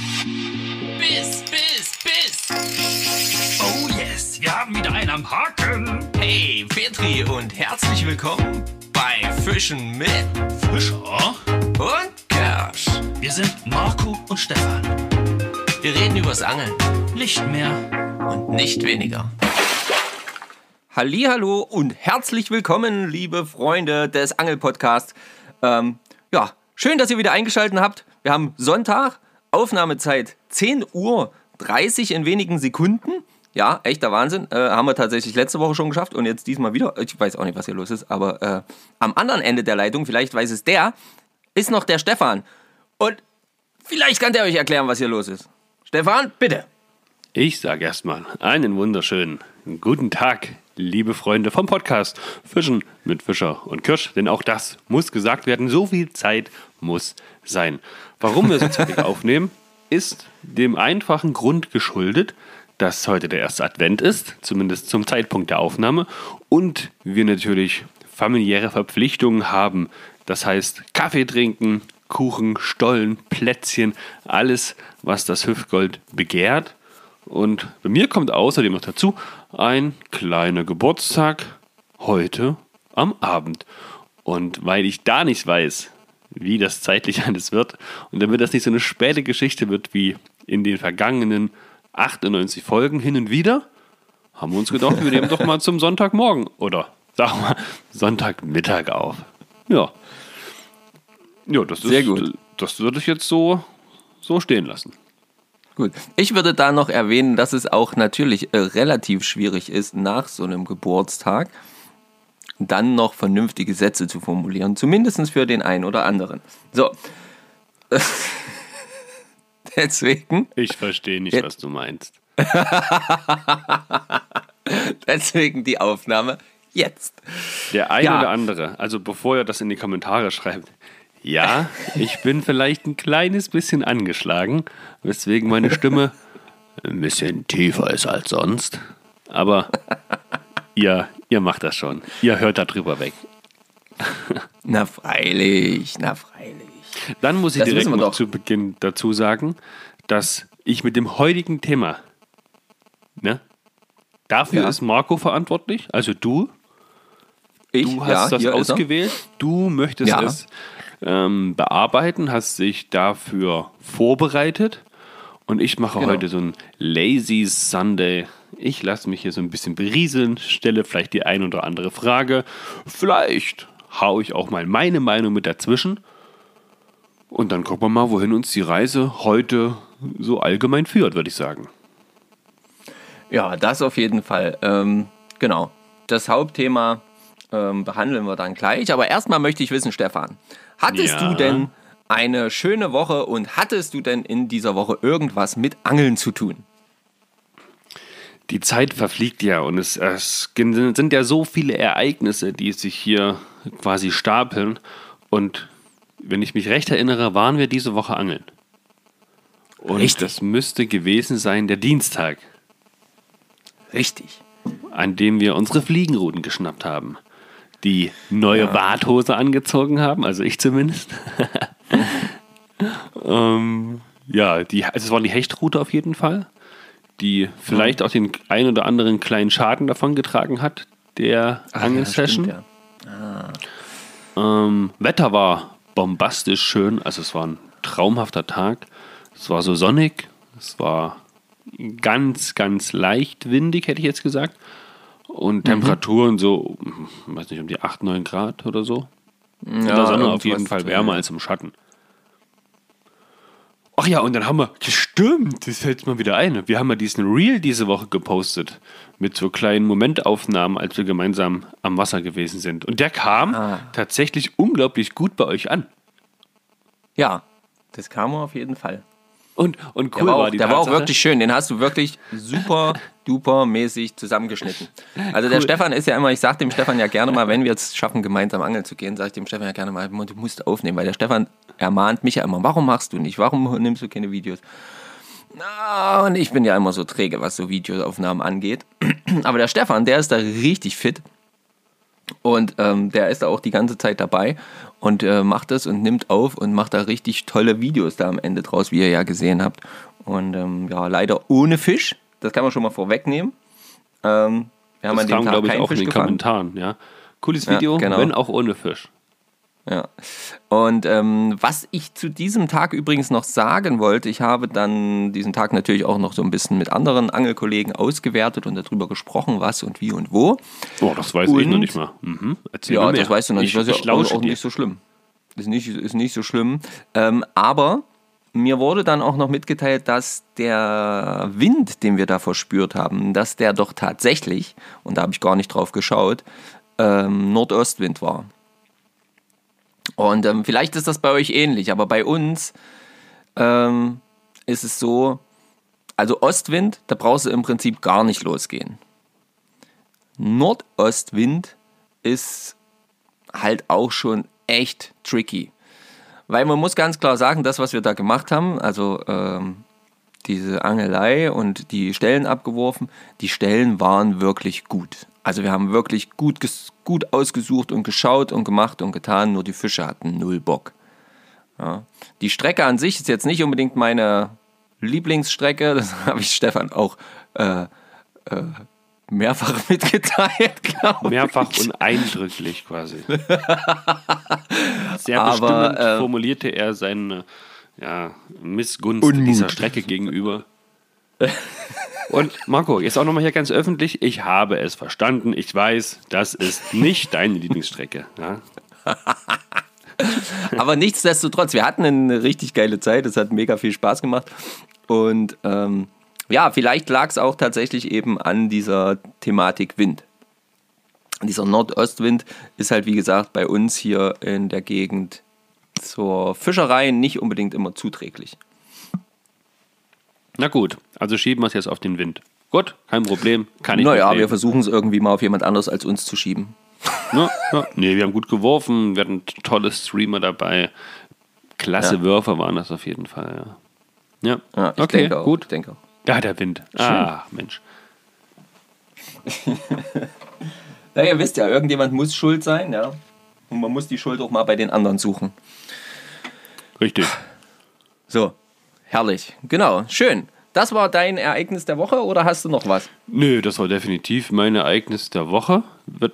Biss, Biss, Biss. Oh yes, wir haben wieder einen am Haken. Hey, Petri und herzlich willkommen bei Fischen mit Fischer. und Kersch. Wir sind Marco und Stefan. Wir reden übers Angeln Nicht mehr. und nicht weniger. Hallo und herzlich willkommen, liebe Freunde des Angelpodcasts. Ähm, ja, schön, dass ihr wieder eingeschaltet habt. Wir haben Sonntag, Aufnahmezeit 10 Uhr 30 in wenigen Sekunden. Ja, echter Wahnsinn. Äh, haben wir tatsächlich letzte Woche schon geschafft und jetzt diesmal wieder. Ich weiß auch nicht, was hier los ist, aber äh, am anderen Ende der Leitung, vielleicht weiß es der, ist noch der Stefan. Und vielleicht kann der euch erklären, was hier los ist. Stefan, bitte. Ich sage erstmal einen wunderschönen guten Tag, liebe Freunde vom Podcast Fischen mit Fischer und Kirsch, denn auch das muss gesagt werden. So viel Zeit muss sein. Warum wir so zeitig aufnehmen, ist dem einfachen Grund geschuldet, dass heute der erste Advent ist, zumindest zum Zeitpunkt der Aufnahme, und wir natürlich familiäre Verpflichtungen haben. Das heißt, Kaffee trinken, Kuchen, Stollen, Plätzchen, alles, was das Hüftgold begehrt. Und bei mir kommt außerdem noch dazu ein kleiner Geburtstag heute am Abend. Und weil ich da nicht weiß, wie das zeitlich alles wird und damit das nicht so eine späte Geschichte wird wie in den vergangenen 98 Folgen hin und wieder, haben wir uns gedacht, wir nehmen doch mal zum Sonntagmorgen oder sagen wir mal Sonntagmittag auf. Ja. Ja, das ist, Sehr gut. Das würde ich jetzt so, so stehen lassen. Gut. Ich würde da noch erwähnen, dass es auch natürlich äh, relativ schwierig ist, nach so einem Geburtstag dann noch vernünftige Sätze zu formulieren. Zumindest für den einen oder anderen. So. deswegen, Ich verstehe nicht, Ja. was du meinst. deswegen die Aufnahme jetzt. Der eine Ja. oder andere, also bevor er das in die Kommentare schreibt, ja, ich bin vielleicht ein kleines bisschen angeschlagen, weswegen meine Stimme ein bisschen tiefer ist als sonst. Aber ihr, ihr macht das schon. Ihr hört da drüber weg. Na freilich, na freilich. Dann muss ich Das direkt noch zu Beginn dazu sagen, dass ich mit dem heutigen Thema, ne, dafür Ja. ist Marco verantwortlich, also du, Ich, Du hast ja, das ausgewählt. Du möchtest Ja. es ähm, bearbeiten, hast dich dafür vorbereitet. Und ich mache Genau. heute so ein Lazy Sunday. Ich lasse mich hier so ein bisschen berieseln, stelle vielleicht die ein oder andere Frage. Vielleicht haue ich auch mal meine Meinung mit dazwischen. Und dann gucken wir mal, wohin uns die Reise heute so allgemein führt, würde ich sagen. Ja, das auf jeden Fall. Ähm, genau. Das Hauptthema ähm, behandeln wir dann gleich. Aber erstmal möchte ich wissen, Stefan, hattest Ja. du denn eine schöne Woche und hattest du denn in dieser Woche irgendwas mit Angeln zu tun? Die Zeit verfliegt ja und es, es sind ja so viele Ereignisse, die sich hier quasi stapeln. Und wenn ich mich recht erinnere, waren wir diese Woche angeln. Und Richtig. das müsste gewesen sein der Dienstag, Richtig. an dem wir unsere Fliegenruten geschnappt haben. Die neue Warthose angezogen haben, also ich zumindest. ähm, ja, die, also es war die Hechtroute auf jeden Fall, die vielleicht auch den ein oder anderen kleinen Schaden davon getragen hat, der Angelsession. Ja, stimmt, Ähm, Wetter war bombastisch schön, also es war ein traumhafter Tag. Es war so sonnig, es war ganz, ganz leicht windig, hätte ich jetzt gesagt. Und Temperaturen so, hm, weiß nicht, um die 8, 9 Grad oder so. In der Sonne auf jeden Fall wärmer als im Schatten. Ach ja, und dann haben wir, ja, stimmt, das fällt mir wieder ein. Wir haben ja diesen Reel diese Woche gepostet mit so kleinen Momentaufnahmen, als wir gemeinsam am Wasser gewesen sind. Und der kam Ah. tatsächlich unglaublich gut bei euch an. Ja, das kam auf jeden Fall. Und, und Der cool war, auch, war die der war auch Tatsache- wirklich schön. Den hast du wirklich super duper mäßig zusammengeschnitten. Also der Cool. Stefan ist ja immer, ich sag dem Stefan ja gerne mal, wenn wir jetzt schaffen, gemeinsam angeln zu gehen, sage ich dem Stefan ja gerne mal, du musst aufnehmen, weil der Stefan ermahnt mich ja immer, warum machst du nicht, warum nimmst du keine Videos? Na, und ich bin ja immer so träge, was so Videoaufnahmen angeht. Aber der Stefan, der ist da richtig fit. Und ähm, der ist da auch die ganze Zeit dabei und äh, macht das und nimmt auf und macht da richtig tolle Videos da am Ende draus, wie ihr ja gesehen habt. Und ähm, ja, leider ohne Fisch, das kann man schon mal vorwegnehmen. Ähm, wir haben Das an dem kam, glaube ich, auch in Fisch den gefangen. Kommentaren. Ja. Cooles Ja, Video, genau. wenn auch ohne Fisch. Ja. Und ähm, was ich zu diesem Tag übrigens noch sagen wollte, ich habe dann diesen Tag natürlich auch noch so ein bisschen mit anderen Angelkollegen ausgewertet und darüber gesprochen, was und wie und wo. Oh, das weiß ich noch Und- nicht mal. Mhm. Erzähl Ja, das weißt du noch nicht. Ich, Das ist ja auch, auch nicht so schlimm. Ist nicht, ist nicht so schlimm. Ähm, aber mir wurde dann auch noch mitgeteilt, dass der Wind, den wir da verspürt haben, dass der doch tatsächlich, und da habe ich gar nicht drauf geschaut, ähm, Nordostwind war. Und ähm, vielleicht ist das bei euch ähnlich, aber bei uns ähm, ist es so, also Ostwind, da brauchst du im Prinzip gar nicht losgehen. Nordostwind ist halt auch schon echt tricky. Weil man muss ganz klar sagen, das, was wir da gemacht haben, also ähm, diese Angelei und die Stellen abgeworfen, die Stellen waren wirklich gut. Also wir haben wirklich gut, gut ausgesucht und geschaut und gemacht und getan, nur die Fische hatten null Bock. Ja. Die Strecke an sich ist jetzt nicht unbedingt meine Lieblingsstrecke, das habe ich Stefan auch äh, äh, mehrfach mitgeteilt, glaube ich. Mehrfach und eindrücklich quasi. Sehr Aber, bestimmend äh, formulierte er seine ja, Missgunst Unmut. dieser Strecke gegenüber. Und Marco, jetzt auch nochmal hier ganz öffentlich, ich habe es verstanden, ich weiß, das ist nicht deine Lieblingsstrecke. Ja? Aber nichtsdestotrotz, wir hatten eine richtig geile Zeit. Es hat mega viel Spaß gemacht. Und ähm, ja, vielleicht lag es auch tatsächlich eben an dieser Thematik Wind. Dieser Nordostwind ist halt, wie gesagt, bei uns hier in der Gegend zur Fischerei nicht unbedingt immer zuträglich. Na gut, also schieben wir es jetzt auf den Wind. Gut, kein Problem, kann ich Naja, wir versuchen es irgendwie mal auf jemand anderes als uns zu schieben. Ja, ja. Nee, wir haben gut geworfen, wir hatten tolle Streamer dabei. Klasse Ja. Würfer waren das auf jeden Fall, ja. Ja, Ja, ich okay, denke auch. gut. Ich denke auch. Ja, der Wind. Ah, Mensch. Ja, ihr wisst ja, irgendjemand muss schuld sein, ja. Und man muss die Schuld auch mal bei den anderen suchen. Richtig. So, herrlich. Genau, schön. Das war dein Ereignis der Woche oder hast du noch was? Nö, das war definitiv mein Ereignis der Woche.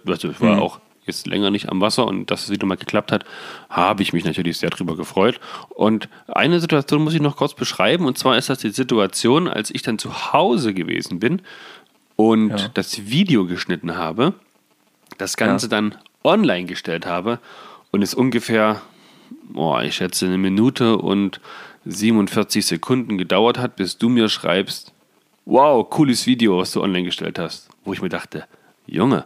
Also ich war Mhm. auch jetzt länger nicht am Wasser und dass es wieder mal geklappt hat, habe ich mich natürlich sehr drüber gefreut. Und eine Situation muss ich noch kurz beschreiben und zwar ist das die Situation, als ich dann zu Hause gewesen bin und Ja. das Video geschnitten habe, das Ganze Ja. dann online gestellt habe und es ungefähr, oh, ich schätze, eine Minute und 47 Sekunden gedauert hat, bis du mir schreibst, wow, cooles Video, was du online gestellt hast. Wo ich mir dachte, Junge,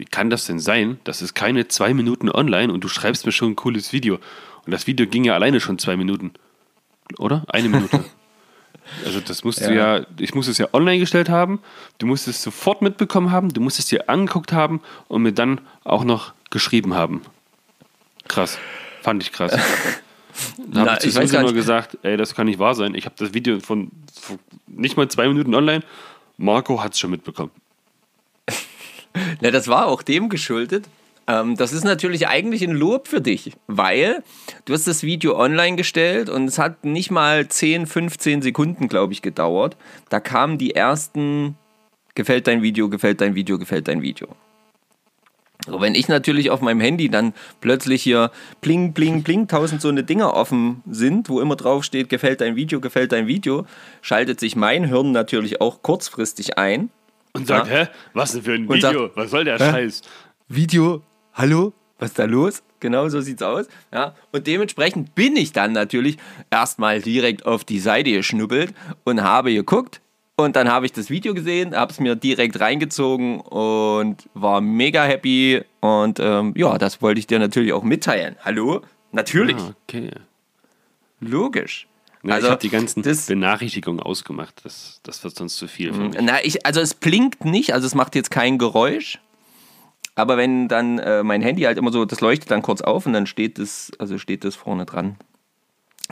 wie kann das denn sein? Das ist keine zwei Minuten online und du schreibst mir schon ein cooles Video. Und das Video ging ja alleine schon zwei Minuten. Oder? Eine Minute. Also das musst du ja, ich muss es ja online gestellt haben, du musst es sofort mitbekommen haben, du musst es dir angeguckt haben und mir dann auch noch geschrieben haben. Krass. Fand ich krass. Da habe ich zu ich weiß gar nur gesagt, ey, das kann nicht wahr sein. Ich habe das Video von, von nicht mal zwei Minuten online. Marco hat es schon mitbekommen. Na, das war auch dem geschuldet. Ähm, das ist natürlich eigentlich ein Lob für dich, weil du hast das Video online gestellt und es hat nicht mal 10, 15 Sekunden, glaube ich, gedauert. Da kamen die ersten, gefällt dein Video, gefällt dein Video, gefällt dein Video. So, wenn ich natürlich auf meinem Handy dann plötzlich hier bling, bling, bling, tausend so eine Dinger offen sind, wo immer drauf steht, gefällt dein Video, gefällt dein Video, schaltet sich mein Hirn natürlich auch kurzfristig ein. Und sagt, Ja. hä, was denn für ein Video? sagt, was soll der hä? Scheiß? Video, hallo, was ist da los? Genau so sieht's aus. Ja, und dementsprechend bin ich dann natürlich erstmal direkt auf die Seite geschnuppelt und habe geguckt. Und dann habe ich das Video gesehen, habe es mir direkt reingezogen und war mega happy. Und ähm, ja, das wollte ich dir natürlich auch mitteilen. Hallo? Natürlich, Ah, okay. logisch. Ja, Also, ich habe die ganzen das- Benachrichtigungen ausgemacht. Das, das wird sonst zu viel für mich. Na, ich, also es blinkt nicht, also es macht jetzt kein Geräusch. Aber wenn dann äh, mein Handy halt immer so, das leuchtet dann kurz auf und dann steht das, also steht das vorne dran.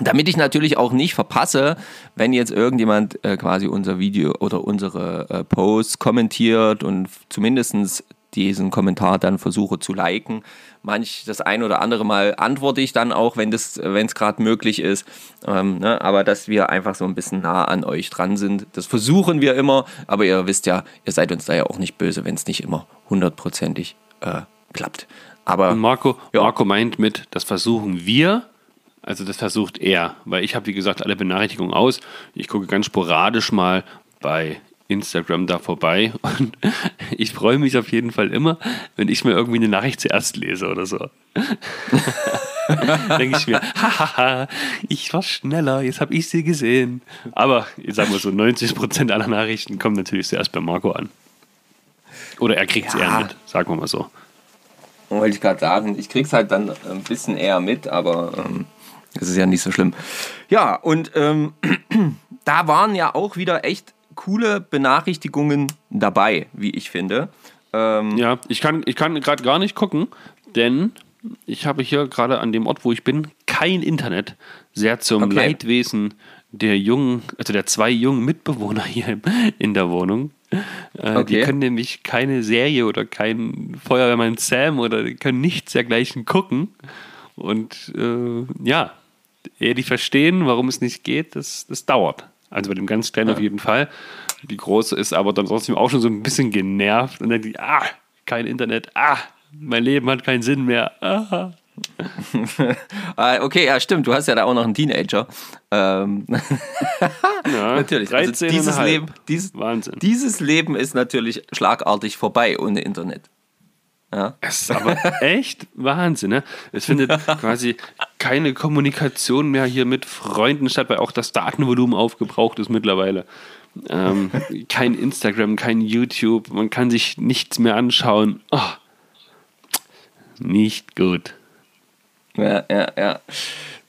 Damit ich natürlich auch nicht verpasse, wenn jetzt irgendjemand äh, quasi unser Video oder unsere äh, Posts kommentiert und zumindest diesen Kommentar dann versuche zu liken. Manch das ein oder andere Mal antworte ich dann auch, wenn es gerade möglich ist. Ähm, ne? Aber dass wir einfach so ein bisschen nah an euch dran sind, das versuchen wir immer. Aber ihr wisst ja, ihr seid uns da ja auch nicht böse, wenn es nicht immer hundertprozentig äh, klappt. Aber Und Marco, Ja. Marco meint mit, das versuchen wir, also das versucht er, weil ich habe, wie gesagt, alle Benachrichtigungen aus. Ich gucke ganz sporadisch mal bei Instagram da vorbei und ich freue mich auf jeden Fall immer, wenn ich mir irgendwie eine Nachricht zuerst lese oder so. Denke ich mir, hahaha, ich war schneller, jetzt habe ich sie gesehen. Aber ich sage mal so, 90% aller Nachrichten kommen natürlich zuerst bei Marco an. Oder er kriegt es Ja. eher mit, sagen wir mal so. wollte ich gerade sagen, ich krieg's halt dann ein bisschen eher mit, aber ähm, das ist ja nicht so schlimm. Ja, und ähm, da waren ja auch wieder echt coole Benachrichtigungen dabei, wie ich finde. Ähm, Ja, ich kann, ich kann gerade gar nicht gucken, denn ich habe hier gerade an dem Ort, wo ich bin, kein Internet. Sehr zum Okay. Leidwesen der jungen, also der zwei jungen Mitbewohner hier in der Wohnung. Äh, Die Okay. können nämlich keine Serie oder kein Feuerwehrmann Sam oder die können nichts dergleichen gucken. Und äh, ja, ehe die verstehen, warum es nicht geht, das, das dauert. Also bei dem ganz Kleinen auf jeden Fall. Die Große ist aber dann trotzdem auch schon so ein bisschen genervt und die, ah, kein Internet, ah, mein Leben hat keinen Sinn mehr. Ah. Ah, okay, ja, stimmt. Du hast ja da auch noch einen Teenager. Ähm, Ja, natürlich. Also 13,5. dieses, Leben, dieses, Wahnsinn. dieses Leben ist natürlich schlagartig vorbei ohne Internet. Ja. Es ist aber echt Wahnsinn, ne? Es findet quasi keine Kommunikation mehr hier mit Freunden statt, weil auch das Datenvolumen aufgebraucht ist mittlerweile. Ähm, kein Instagram, kein YouTube, man kann sich nichts mehr anschauen. Oh, nicht gut. Ja, ja, ja.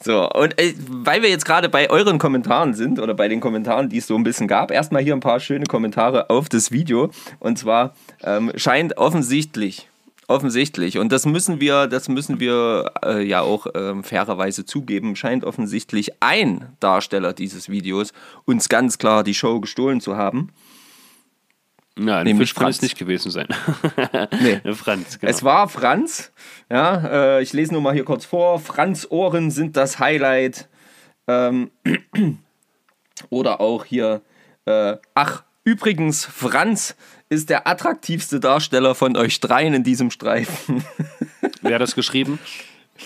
So, und äh, weil wir jetzt gerade bei euren Kommentaren sind oder bei den Kommentaren, die es so ein bisschen gab, erstmal hier ein paar schöne Kommentare auf das Video. Und zwar ähm, scheint offensichtlich, offensichtlich, und das müssen wir, das müssen wir äh, ja auch ähm, fairerweise zugeben, scheint offensichtlich ein Darsteller dieses Videos uns ganz klar die Show gestohlen zu haben. Ja, ein Nämlich Fisch kann es Franz. nicht gewesen sein. Nee. Franz, genau. Es war Franz. Ja, äh, ich lese nur mal hier kurz vor. Franz Ohren sind das Highlight. Ähm, oder auch hier. Äh, ach, übrigens, Franz ist der attraktivste Darsteller von euch dreien in diesem Streifen. Wer hat das geschrieben?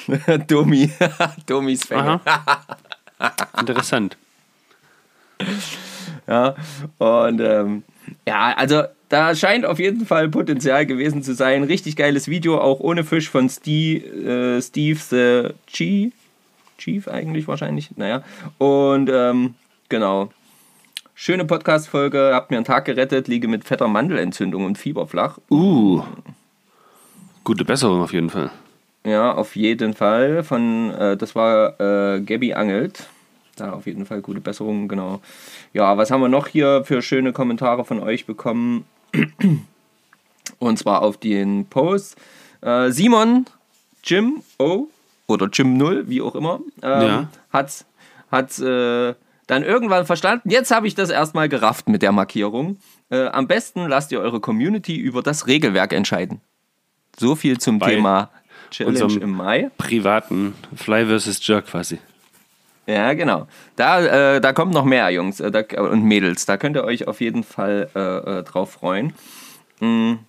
Domi. Domis Fänge. Interessant. Ja, und ähm, ja, also da scheint auf jeden Fall Potenzial gewesen zu sein. Richtig geiles Video, auch ohne Fisch von Steve, äh, Steve the Chief. Chief eigentlich wahrscheinlich, naja. Und ähm, genau. Schöne Podcast-Folge, habt mir einen Tag gerettet, liege mit fetter Mandelentzündung und Fieber flach. Uh. Gute Besserung auf jeden Fall. Ja, auf jeden Fall. Von, äh, das war äh, Gabby Angelt. Da auf jeden Fall gute Besserung, genau. Ja, was haben wir noch hier für schöne Kommentare von euch bekommen? Und zwar auf den Post. Äh, Simon, Jim O oder Jim Null, wie auch immer, ähm, Ja. hat, hat äh, dann irgendwann verstanden, jetzt habe ich das erstmal gerafft mit der Markierung. Äh, am besten lasst ihr eure Community über das Regelwerk entscheiden. So viel zum Bei Thema Challenge im Mai. Privaten Fly vs. Jerk quasi. Ja, genau. Da, äh, da kommt noch mehr, Jungs äh, da, und Mädels. Da könnt ihr euch auf jeden Fall äh, äh, drauf freuen. Hm.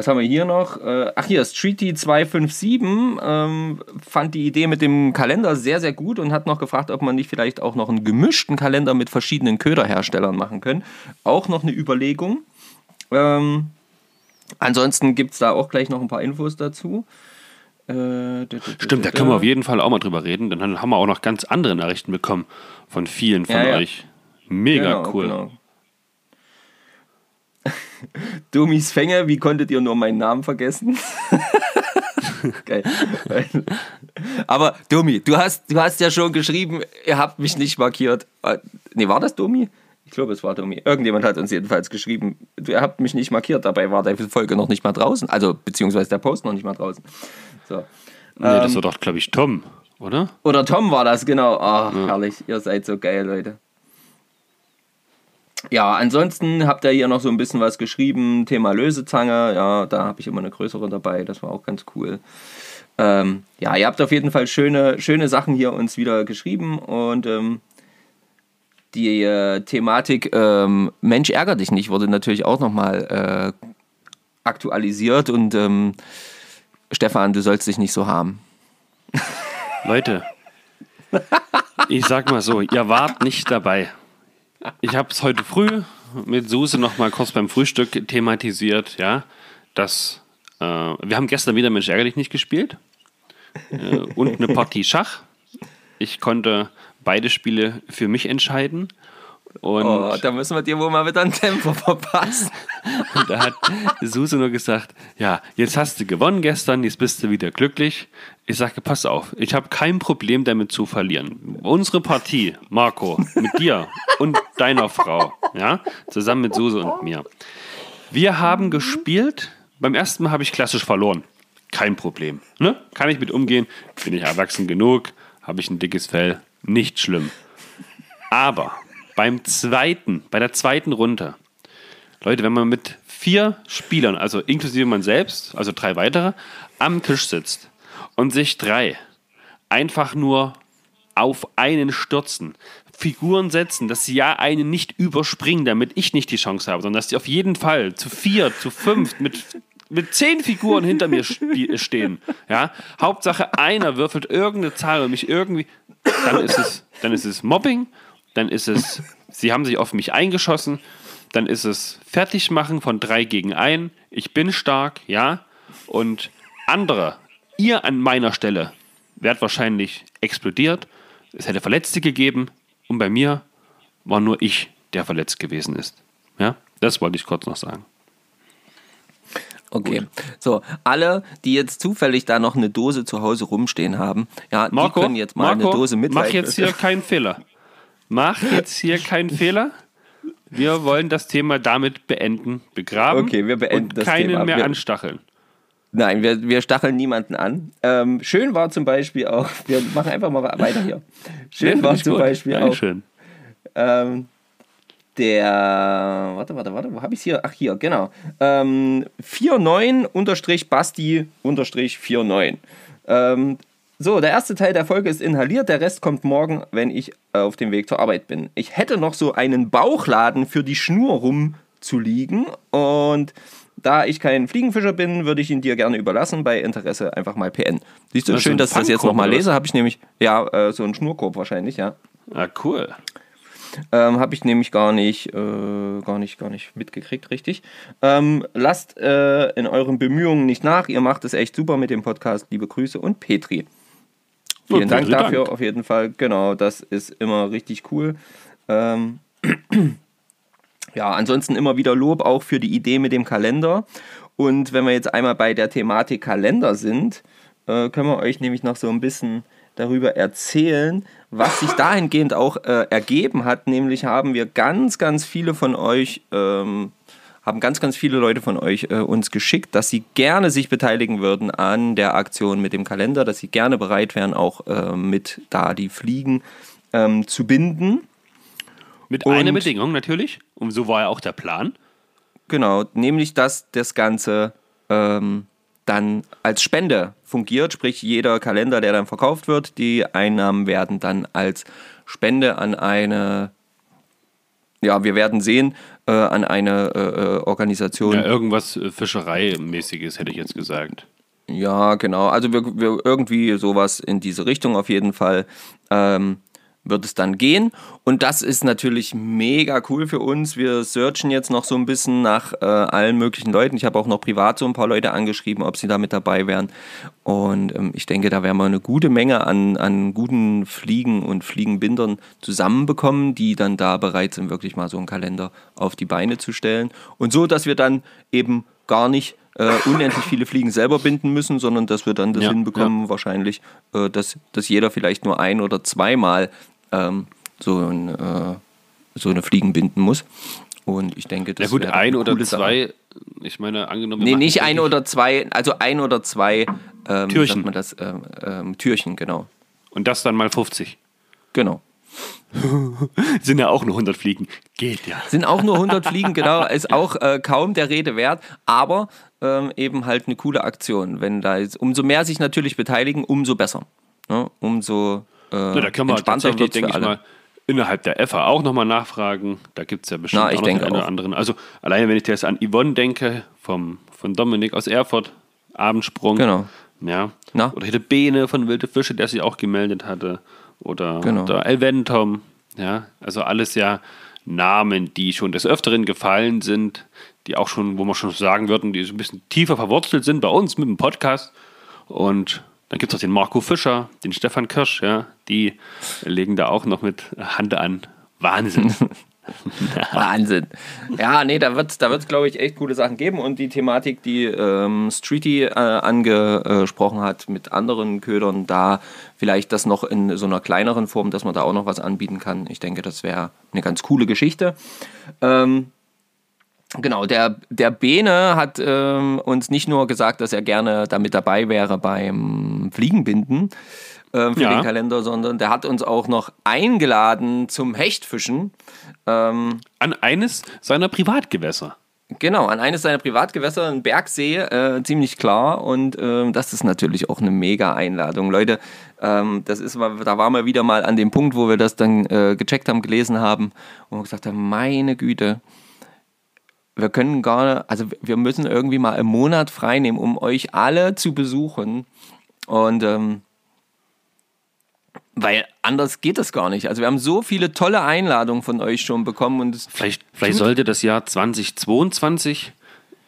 Was haben wir hier noch? Äh, ach hier, Streety 257 ähm, fand die Idee mit dem Kalender sehr, sehr gut und hat noch gefragt, ob man nicht vielleicht auch noch einen gemischten Kalender mit verschiedenen Köderherstellern machen können. Auch noch eine Überlegung. Ähm, ansonsten gibt es da auch gleich noch ein paar Infos dazu. Äh, Stimmt, da können wir auf jeden Fall auch mal drüber reden. Dann haben wir auch noch ganz andere Nachrichten bekommen von vielen von Ja, ja. euch. Mega Genau, cool. genau. Dummis Fänge, wie konntet ihr nur meinen Namen vergessen? Geil. Aber Dummi, du hast, du hast ja schon geschrieben, ihr habt mich nicht markiert. Nee, war das Dummi? Ich glaube, es war Dummi. Irgendjemand hat uns jedenfalls geschrieben, du ihr habt mich nicht markiert. Dabei war die Folge noch nicht mal draußen. Also, beziehungsweise der Post noch nicht mal draußen. So. Nee, das war doch, glaube ich, Tom, oder? Oder Tom war das, genau. Ach, herrlich. Ihr seid so geil, Leute. Ja, ansonsten habt ihr hier noch so ein bisschen was geschrieben. Thema Lösezange. Ja, da habe ich immer eine größere dabei. Das war auch ganz cool. Ähm, ja, ihr habt auf jeden Fall schöne, schöne Sachen hier uns wieder geschrieben und ähm, die äh, Thematik ähm, Mensch ärger dich nicht wurde natürlich auch nochmal äh, aktualisiert und ähm, Stefan, du sollst dich nicht so haben. Leute, ich sag mal so, ihr wart nicht dabei. Ich habe es heute früh mit Suse noch mal kurz beim Frühstück thematisiert, ja, dass äh, wir haben gestern wieder Mensch ärgerlich nicht gespielt äh, und eine Partie Schach. Ich konnte beide Spiele für mich entscheiden. Und Oh, da müssen wir dir wohl mal wieder ein Tempo verpassen. da hat Suse nur gesagt, ja, jetzt hast du gewonnen gestern, jetzt bist du wieder glücklich. Ich sage, pass auf, ich habe kein Problem damit zu verlieren. Unsere Partie, Marco, mit dir und deiner Frau, ja, zusammen mit Suse und mir. Wir haben gespielt, beim ersten Mal habe ich klassisch verloren. Kein Problem. Ne? Kann ich mit umgehen, bin ich erwachsen genug, habe ich ein dickes Fell, nicht schlimm. Aber beim zweiten, bei der zweiten Runde, Leute, wenn man mit vier Spielern, also inklusive man selbst, also drei weitere, am Tisch sitzt und sich drei einfach nur auf einen stürzen, Figuren setzen, dass sie ja einen nicht überspringen, damit ich nicht die Chance habe, sondern dass die auf jeden Fall zu vier, zu fünf, mit, mit zehn Figuren hinter mir stehen. Ja? Hauptsache einer würfelt irgendeine Zahl und mich irgendwie, dann ist es, dann ist es Mobbing, dann ist es, sie haben sich auf mich eingeschossen, dann ist es Fertigmachen von drei gegen ein. Ich bin stark, ja. Und andere, ihr an meiner Stelle, wärt wahrscheinlich explodiert. Es hätte Verletzte gegeben. Und bei mir war nur ich, der verletzt gewesen ist. Ja, das wollte ich kurz noch sagen. Okay. So, alle, die jetzt zufällig da noch eine Dose zu Hause rumstehen haben, ja, Marco, die können jetzt mal Marco, eine Dose mit. mach jetzt hier keinen Fehler. Mach jetzt hier keinen Fehler. Wir wollen das Thema damit beenden, begraben Okay, wir beenden und das keinen Thema. mehr Wir- anstacheln. Nein, wir, wir stacheln niemanden an. Ähm, schön war zum Beispiel auch, wir machen einfach mal weiter hier. Schön war Finde ich zum gut. Beispiel auch Dankeschön. ähm, der, warte, warte, warte, wo habe ich hier? Ach, hier, genau. Ähm, 49-Basti-49. Ähm, so, der erste Teil der Folge ist inhaliert, der Rest kommt morgen, wenn ich äh, auf dem Weg zur Arbeit bin. Ich hätte noch so einen Bauchladen für die Schnur rumzuliegen und da ich kein Fliegenfischer bin, würde ich ihn dir gerne überlassen. Bei Interesse einfach mal PN. Siehst du, Das schön, dass ich das jetzt nochmal lese. Habe ich nämlich, ja, äh, so einen Schnurkorb wahrscheinlich, ja. Ah, cool. Ähm, Habe ich nämlich gar nicht, äh, gar nicht, gar nicht mitgekriegt, richtig. Ähm, lasst äh, in euren Bemühungen nicht nach. Ihr macht es echt super mit dem Podcast. Liebe Grüße und Petri. Vielen Dank dafür, Dank. auf jeden Fall. Genau, das ist immer richtig cool. Ähm, ja, ansonsten immer wieder Lob auch für die Idee mit dem Kalender. Und wenn wir jetzt einmal bei der Thematik Kalender sind, äh, können wir euch nämlich noch so ein bisschen darüber erzählen, was sich dahingehend auch äh, ergeben hat. Nämlich haben wir ganz, ganz viele von euch, ähm, haben ganz, ganz viele Leute von euch äh, uns geschickt, dass sie gerne sich beteiligen würden an der Aktion mit dem Kalender, dass sie gerne bereit wären, auch äh, mit da die Fliegen ähm, zu binden. Mit Und- einer Bedingung natürlich. Und so war ja auch der Plan. Genau, nämlich dass das Ganze ähm, dann als Spende fungiert, sprich jeder Kalender, der dann verkauft wird, die Einnahmen werden dann als Spende an eine, ja, wir werden sehen, äh, an eine äh, äh, Organisation. Ja, irgendwas äh, Fischereimäßiges hätte ich jetzt gesagt. Ja, genau. Also wir, wir irgendwie sowas in diese Richtung auf jeden Fall ähm, wird es dann gehen. Und das ist natürlich mega cool für uns. Wir searchen jetzt noch so ein bisschen nach äh, allen möglichen Leuten. Ich habe auch noch privat so ein paar Leute angeschrieben, ob sie da mit dabei wären. Und ähm, ich denke, da werden wir eine gute Menge an, an guten Fliegen und Fliegenbindern zusammenbekommen, die dann da bereit sind, wirklich mal so einen Kalender auf die Beine zu stellen. Und so, dass wir dann eben gar nicht äh, unendlich viele Fliegen selber binden müssen, sondern dass wir dann das Ja, hinbekommen, wahrscheinlich, äh, dass, dass jeder vielleicht nur ein oder zweimal ähm, so, ein, äh, so eine Fliegen binden muss. Und ich denke, das Ja gut, ein oder coole Sache. zwei, ich meine, angenommen... Nee, nicht ein oder zwei, also ein oder zwei ähm, Türchen. man das, ähm, ähm, Türchen, genau. Und das dann mal 50. Genau. Sind ja auch nur 100 Fliegen. Geht ja. Sind auch nur 100 Fliegen, genau, ist auch äh, kaum der Rede wert, aber ähm, eben halt eine coole Aktion. Wenn da jetzt, umso mehr sich natürlich beteiligen, umso besser. Ne? Umso äh, Ja, da können wir tatsächlich, denke ich alle. mal, innerhalb der FA auch nochmal nachfragen. Da gibt es ja bestimmt Na, auch noch den einen oder anderen. Also alleine, wenn ich jetzt an Yvonne denke, vom, von Dominik aus Erfurt, Abendsprung. Genau. Ja. Na? Oder hätte Bene von Wilde Fische, der sich auch gemeldet hatte. Oder, Genau. oder Elventom. Ja, also alles ja Namen, die schon des Öfteren gefallen sind, die auch schon, wo wir schon sagen würden, die so ein bisschen tiefer verwurzelt sind bei uns mit dem Podcast. Und dann gibt es auch den Marco Fischer, den Stefan Kirsch, ja, die legen da auch noch mit Hand an. Wahnsinn. Wahnsinn. Ja, nee, da wird es, da wird's, glaube ich, echt coole Sachen geben. Und die Thematik, die ähm, Streety äh, angesprochen hat mit anderen Ködern, da vielleicht das noch in so einer kleineren Form, dass man da auch noch was anbieten kann. Ich denke, das wäre eine ganz coole Geschichte. Ähm, Genau, der, der Bene hat ähm, uns nicht nur gesagt, dass er gerne damit dabei wäre beim Fliegenbinden ähm, für Ja. den Kalender, sondern der hat uns auch noch eingeladen zum Hechtfischen. Ähm, An eines seiner Privatgewässer. Genau, an eines seiner Privatgewässer, ein Bergsee, äh, ziemlich klar. Und ähm, das ist natürlich auch eine mega Einladung. Leute, ähm, das ist mal, da waren wir wieder mal an dem Punkt, wo wir das dann äh, gecheckt haben, gelesen haben und gesagt haben, meine Güte, wir können gar also wir müssen irgendwie mal einen Monat frei nehmen, um euch alle zu besuchen. Und ähm, weil anders geht das gar nicht. Also wir haben so viele tolle Einladungen von euch schon bekommen und Vielleicht, vielleicht sollte das Jahr 2022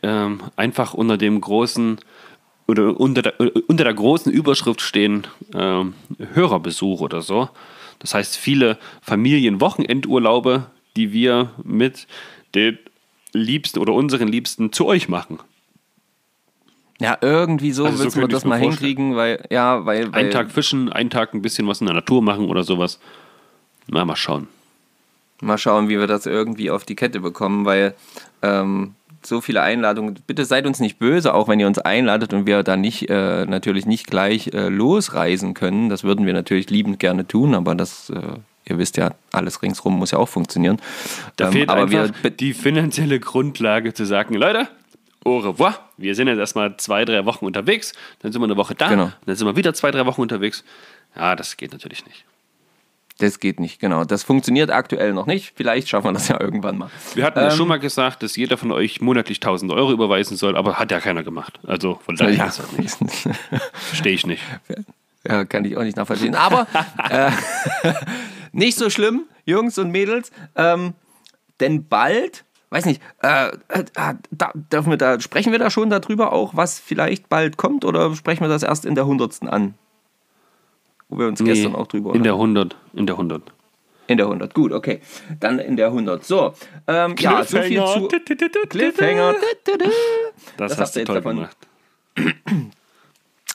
ähm, einfach unter dem großen oder unter der, unter der großen Überschrift stehen ähm, Hörerbesuch oder so. Das heißt, viele Familienwochenendurlaube, die wir mit den Liebsten oder unseren Liebsten zu euch machen. Ja, irgendwie so Also so müssen wir könnte das mal hinkriegen, weil, ja, weil, weil Einen Tag fischen, einen Tag ein bisschen was in der Natur machen oder sowas. Na, mal schauen. mal schauen, wie wir das irgendwie auf die Kette bekommen, weil ähm, so viele Einladungen, bitte seid uns nicht böse, auch wenn ihr uns einladet und wir da nicht, äh, natürlich nicht gleich äh, losreisen können. Das würden wir natürlich liebend gerne tun, aber das, äh, ihr wisst ja, alles ringsrum muss ja auch funktionieren. Da Ähm, fehlt aber einfach wir, die finanzielle Grundlage zu sagen, Leute, au revoir, wir sind jetzt erstmal zwei, drei Wochen unterwegs, dann sind wir eine Woche da, Genau. dann sind wir wieder zwei, drei Wochen unterwegs. Ja, das geht natürlich nicht. das geht nicht, genau. Das funktioniert aktuell noch nicht. Vielleicht schaffen wir das ja irgendwann mal. Wir hatten ja Ähm, schon mal gesagt, dass jeder von euch monatlich 1000 Euro überweisen soll, aber hat ja keiner gemacht. Also von daher Ja, verstehe ich nicht. Ja, kann ich auch nicht nachvollziehen. Aber äh, nicht so schlimm, Jungs und Mädels. Ähm, denn bald, weiß nicht, äh, äh, da, dürfen wir da, sprechen wir da schon darüber auch, was vielleicht bald kommt oder sprechen wir das erst in der hundertsten an? Wo wir uns gestern auch drüber in der 100, in der 100. in der 100. Gut, okay. Dann in der 100. So, ähm, ja, so viel zu Cliffhanger. Das, Das hast du toll davon. gemacht.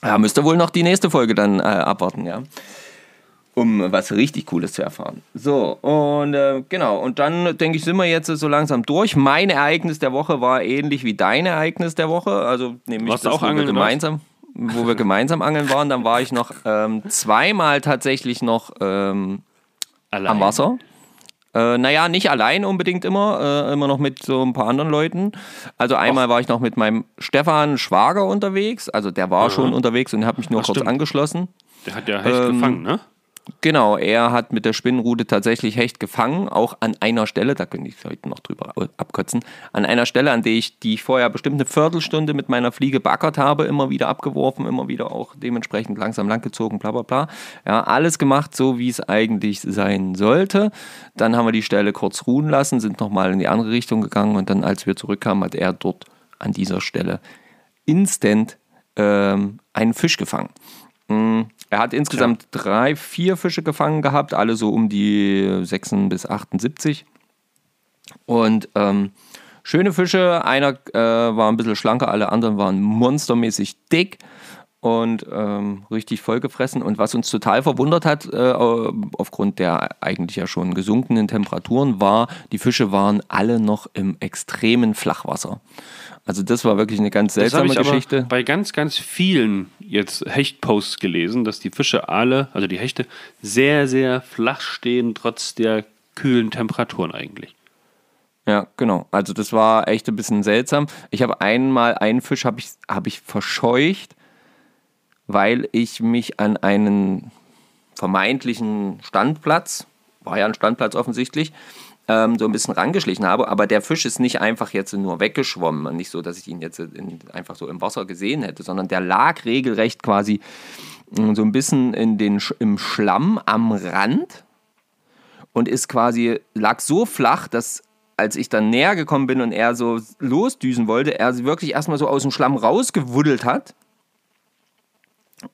Ja, müsst ihr wohl noch die nächste Folge dann äh, abwarten, ja. Um was richtig Cooles zu erfahren. So, und äh, genau, und dann denke ich, sind wir jetzt so langsam durch. Mein Ereignis der Woche war ähnlich wie dein Ereignis der Woche. Also nämlich das, auch wo wir gemeinsam, wo wir gemeinsam angeln waren. Dann war ich noch ähm, zweimal tatsächlich noch ähm, Allein. am Wasser. Äh, naja, nicht allein unbedingt immer, äh, immer noch mit so ein paar anderen Leuten. Also einmal war ich noch mit meinem Stefan Schwager unterwegs, also der war schon unterwegs und hat mich nur Ach, kurz stimmt. angeschlossen. Der hat ja Hecht Ähm, gefangen, ne? Genau, er hat mit der Spinnenrute tatsächlich Hecht gefangen, auch an einer Stelle, da könnte ich heute noch drüber abkotzen, an einer Stelle, an der ich, die ich vorher bestimmt eine Viertelstunde mit meiner Fliege backert habe, immer wieder abgeworfen, immer wieder auch dementsprechend langsam langgezogen, bla bla bla. Ja, alles gemacht, so wie es eigentlich sein sollte. Dann haben wir die Stelle kurz ruhen lassen, sind nochmal in die andere Richtung gegangen und dann, als wir zurückkamen, hat er dort an dieser Stelle instant ähm, einen Fisch gefangen. Mm, Er hat insgesamt drei, vier Fische gefangen gehabt, alle so um die 6 bis 78. Und ähm, schöne Fische, einer äh, war ein bisschen schlanker, alle anderen waren monstermäßig dick. und ähm, richtig vollgefressen. Und was uns total verwundert hat, äh, aufgrund der eigentlich ja schon gesunkenen Temperaturen, war, die Fische waren alle noch im extremen Flachwasser. Also das war wirklich eine ganz Das seltsame ich aber Geschichte. bei ganz, ganz vielen jetzt Hechtposts gelesen, dass die Fische alle, also die Hechte, sehr, sehr flach stehen, trotz der kühlen Temperaturen eigentlich. Ja, genau. Also das war echt ein bisschen seltsam. Ich habe einmal einen Fisch habe ich, hab ich verscheucht, weil ich mich an einen vermeintlichen Standplatz, war ja ein Standplatz offensichtlich, ähm, so ein bisschen rangeschlichen habe. Aber der Fisch ist nicht einfach jetzt nur weggeschwommen. Nicht so, dass ich ihn jetzt in, einfach so im Wasser gesehen hätte, sondern der lag regelrecht quasi mh, so ein bisschen in den, im Schlamm am Rand und ist quasi, lag so flach, dass als ich dann näher gekommen bin und er so losdüsen wollte, er wirklich erstmal so aus dem Schlamm rausgewuddelt hat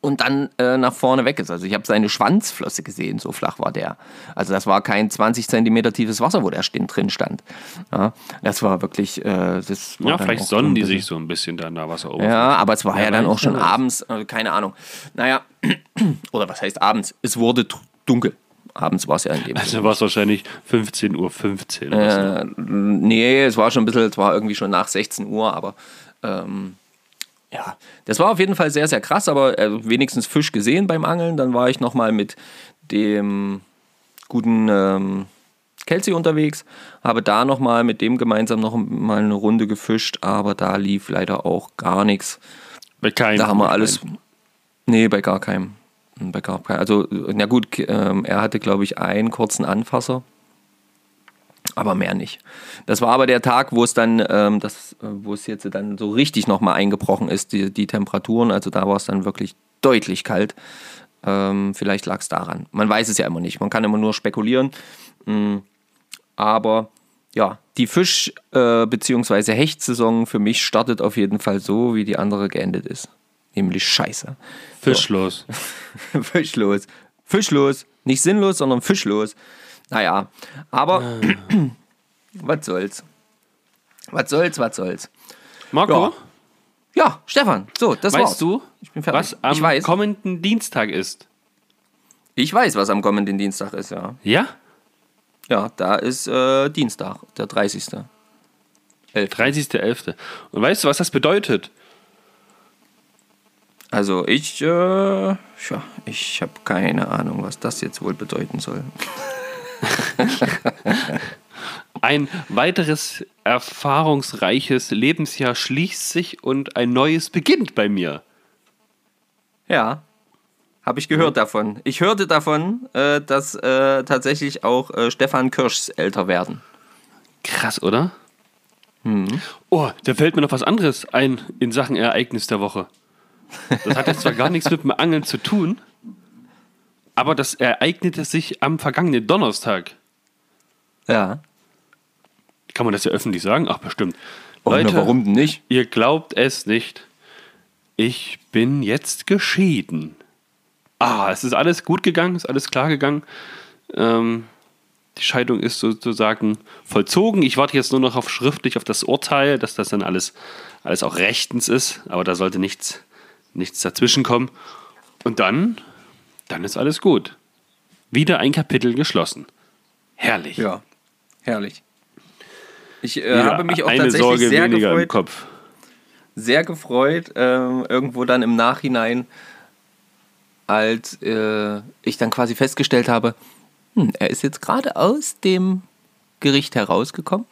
und dann äh, nach vorne weg ist. Also ich habe seine Schwanzflosse gesehen, so flach war der. Also das war kein 20 Zentimeter tiefes Wasser, wo der drin stand. Ja, das war wirklich, äh, das war Ja, dann vielleicht sonnen die sich so ein bisschen da an der Wasseroberfläche. ja, aber es war ja, Wer dann auch schon abends, äh, keine Ahnung. Naja, oder was heißt abends? Es wurde dunkel. Abends war es ja in dem Also war es wahrscheinlich 15.15 Uhr. 15 oder so. äh, Nee, es war schon ein bisschen, es war irgendwie schon nach 16 Uhr, aber ähm, ja, das war auf jeden Fall sehr, sehr krass, aber äh, wenigstens Fisch gesehen beim Angeln. Dann war ich nochmal mit dem guten ähm, Kelsey unterwegs, habe da nochmal mit dem gemeinsam noch mal eine Runde gefischt, aber da lief leider auch gar nichts. Bei keinem. Da haben wir alles. Nee, bei gar keinem. Bei gar keinem. Also, na gut, ähm, er hatte, glaube ich, einen kurzen Anfasser. Aber mehr nicht. Das war aber der Tag, wo es dann, ähm, das, äh, wo es jetzt dann so richtig nochmal eingebrochen ist, die, die Temperaturen. Also da war es dann wirklich deutlich kalt. Ähm, vielleicht lag es daran. Man weiß es ja immer nicht. Man kann immer nur spekulieren. Mm, Aber ja, die Fisch- äh, bzw. Hechtsaison für mich startet auf jeden Fall so, wie die andere geendet ist. Nämlich scheiße. Fischlos. Fischlos. Fischlos. Nicht sinnlos, sondern fischlos. Naja, aber was soll's. Was soll's, was soll's. Marco, Ja. Ja, Stefan, so, das war's. weißt du, ich bin fertig. was am ich weiß. kommenden Dienstag ist? Ich weiß, was am kommenden Dienstag ist, ja. Ja? Ja, da ist äh, Dienstag, der 30. 30.11. Und weißt du, was das bedeutet? Also ich, äh, ja, ich habe keine Ahnung, was das jetzt wohl bedeuten soll. Ein weiteres erfahrungsreiches Lebensjahr schließt sich und ein neues beginnt bei mir. Ja, habe ich gehört davon. Ich hörte davon, äh, dass äh, tatsächlich auch äh, Stefan Kirschs älter werden. Krass, oder? Oh, da fällt mir noch was anderes ein in Sachen Ereignis der Woche. Das hat jetzt zwar gar nichts mit dem Angeln zu tun, aber das ereignete sich am vergangenen Donnerstag. Ja. Kann man das ja öffentlich sagen? Ach, bestimmt. Oh, Leute, na, warum denn nicht? ihr glaubt es nicht. Ich bin jetzt geschieden. Ah, es ist alles gut gegangen, ist alles klar gegangen. Ähm, die Scheidung ist sozusagen vollzogen. Ich warte jetzt nur noch auf schriftlich auf das Urteil, dass das dann alles, alles auch rechtens ist. Aber da sollte nichts, nichts dazwischen kommen. Und dann, dann ist alles gut. Wieder ein Kapitel geschlossen. Herrlich. Ja, herrlich. Ich äh, Wieder habe mich auch tatsächlich Sorge sehr weniger im gefreut, Kopf. sehr gefreut, ähm, irgendwo dann im Nachhinein, als äh, ich dann quasi festgestellt habe, hm, er ist jetzt gerade aus dem Gericht herausgekommen.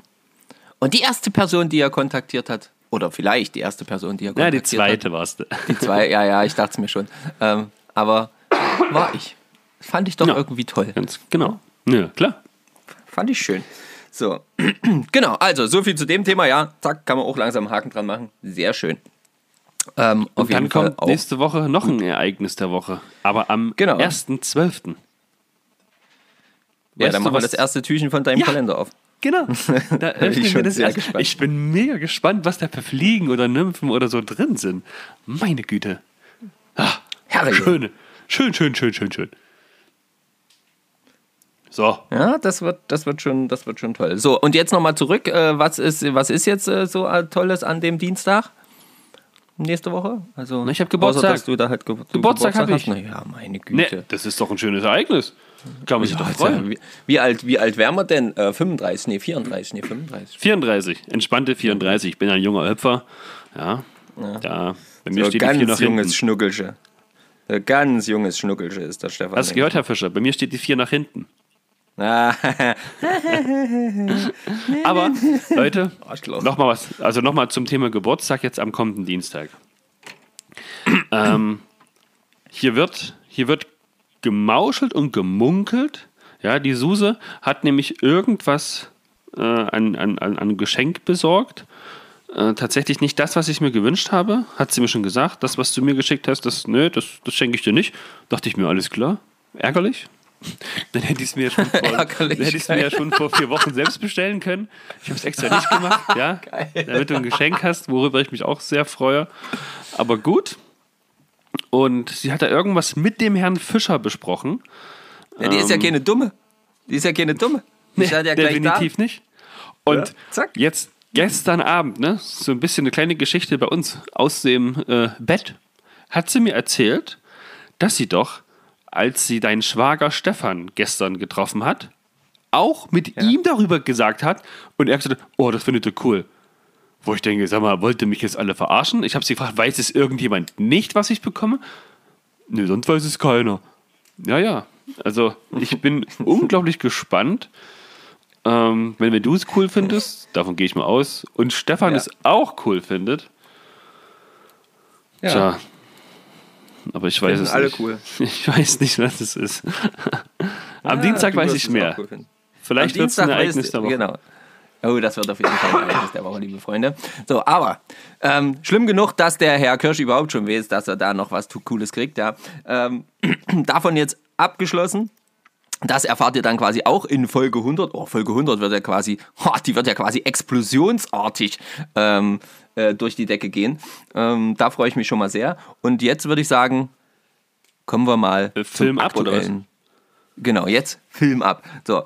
Und die erste Person, die er kontaktiert hat, oder vielleicht die erste Person, die er Ja, kontaktiert die zweite warst du. hat, die zwei, ja, ja, ich dachte es mir schon, ähm, aber war ich. Fand ich doch Ja. irgendwie toll. Ganz genau. Ja, klar. Fand ich schön. So, genau, also so viel zu dem Thema, ja. Zack, kann man auch langsam einen Haken dran machen. Sehr schön. Ähm, auf Und dann jeden Fall kommt nächste Woche noch ein Ereignis der Woche. Aber am Genau. 1.12. Ja, Weißt dann machen wir das erste Türchen von deinem Ja. Kalender auf. Genau. Da öffnen schon wir das sehr erst. gespannt. Ich bin mega gespannt, was da für Fliegen oder Nymphen oder so drin sind. Meine Güte. Ah, Herrje. schön. Schön, schön, schön, schön, schön. So. Ja, das wird, das wird schon, das wird schon toll. So, und jetzt nochmal zurück. Äh, was, ist, was ist jetzt äh, so äh, Tolles an dem Dienstag? nächste Woche? Also, Na, ich hab Geburtstag. außer, dass du da halt Ge Geburtstag hab ich. hast. Naja, meine Nee, Güte. das ist doch ein schönes Ereignis. Kann man sich Ja, doch ja- freuen. wie, wie, alt, wie alt wären wir denn? Äh, 35? Nee, 34. Nee, 35. 34, entspannte 34. Ich bin ein junger Hüpfer. Ja, da. Bei mir So steht die 4 nach ganz hinten. junges Schnuckelsche. So ganz junges Schnuckelsche ist der Stefan. Hast du gehört, Herr Fischer? Bei mir steht die 4 nach hinten. Ah, Aber, Leute, nochmal was. Also nochmal zum Thema Geburtstag jetzt am kommenden Dienstag. ähm, hier, wird, hier wird gemauschelt und gemunkelt. Ja, die Suse hat nämlich irgendwas äh, an, an, an Geschenk besorgt. Äh, tatsächlich nicht das, was ich mir gewünscht habe, hat sie mir schon gesagt. Das, was du mir geschickt hast, das, nö, das, das schenke ich dir nicht. Dachte ich mir, alles klar. Ärgerlich. Dann hätte ich es mir, schon vor- Ärgerlich, dann hätte ich's mir ja schon vor vier Wochen selbst bestellen können. Ich habe es extra nicht gemacht, ja, damit du ein Geschenk hast, worüber ich mich auch sehr freue. Aber gut. Und sie hat da irgendwas mit dem Herrn Fischer besprochen. ja, die ist ja keine Dumme. Die ist ja keine Dumme. Die ist ja gleich definitiv nicht. Und Ja, jetzt gestern Abend, ne, so ein bisschen eine kleine Geschichte bei uns aus dem äh, Bett, hat sie mir erzählt, dass sie doch, als sie deinen Schwager Stefan gestern getroffen hat, auch mit ihm darüber gesagt hat und er gesagt hat, oh, das findet ihr cool. Wo ich denke, sag mal, wollt ihr mich jetzt alle verarschen? Ich habe sie gefragt, weiß es irgendjemand nicht, was ich bekomme? Nö, sonst weiß es keiner. Ja, ja. Also ich bin unglaublich gespannt. Ähm, wenn, wenn du es cool findest, davon gehe ich mal aus, und Stefan Ja. es auch cool findet, Ja. tja. Aber ich weiß es alle nicht. cool. Ich weiß nicht, was es ist. Am Ja, Dienstag weiß ich mehr. cool. Vielleicht wird es ein Dienstag Ereignis der Woche. Genau. Oh, das wird auf jeden Fall ein Ereignis der Woche, liebe Freunde. So, aber ähm, schlimm genug, dass der Herr Kirsch überhaupt schon weiß, dass er da noch was Cooles kriegt. Ja. Ähm, davon jetzt abgeschlossen. Das erfahrt ihr dann quasi auch in Folge 100. Oh, Folge 100 wird ja quasi, oh, die wird ja quasi explosionsartig ähm, äh, durch die Decke gehen. Ähm, da freue ich mich schon mal sehr. Und jetzt würde ich sagen, kommen wir mal Äh, Film zum ab, oder was? aktuellen- Genau, jetzt Film ab. So,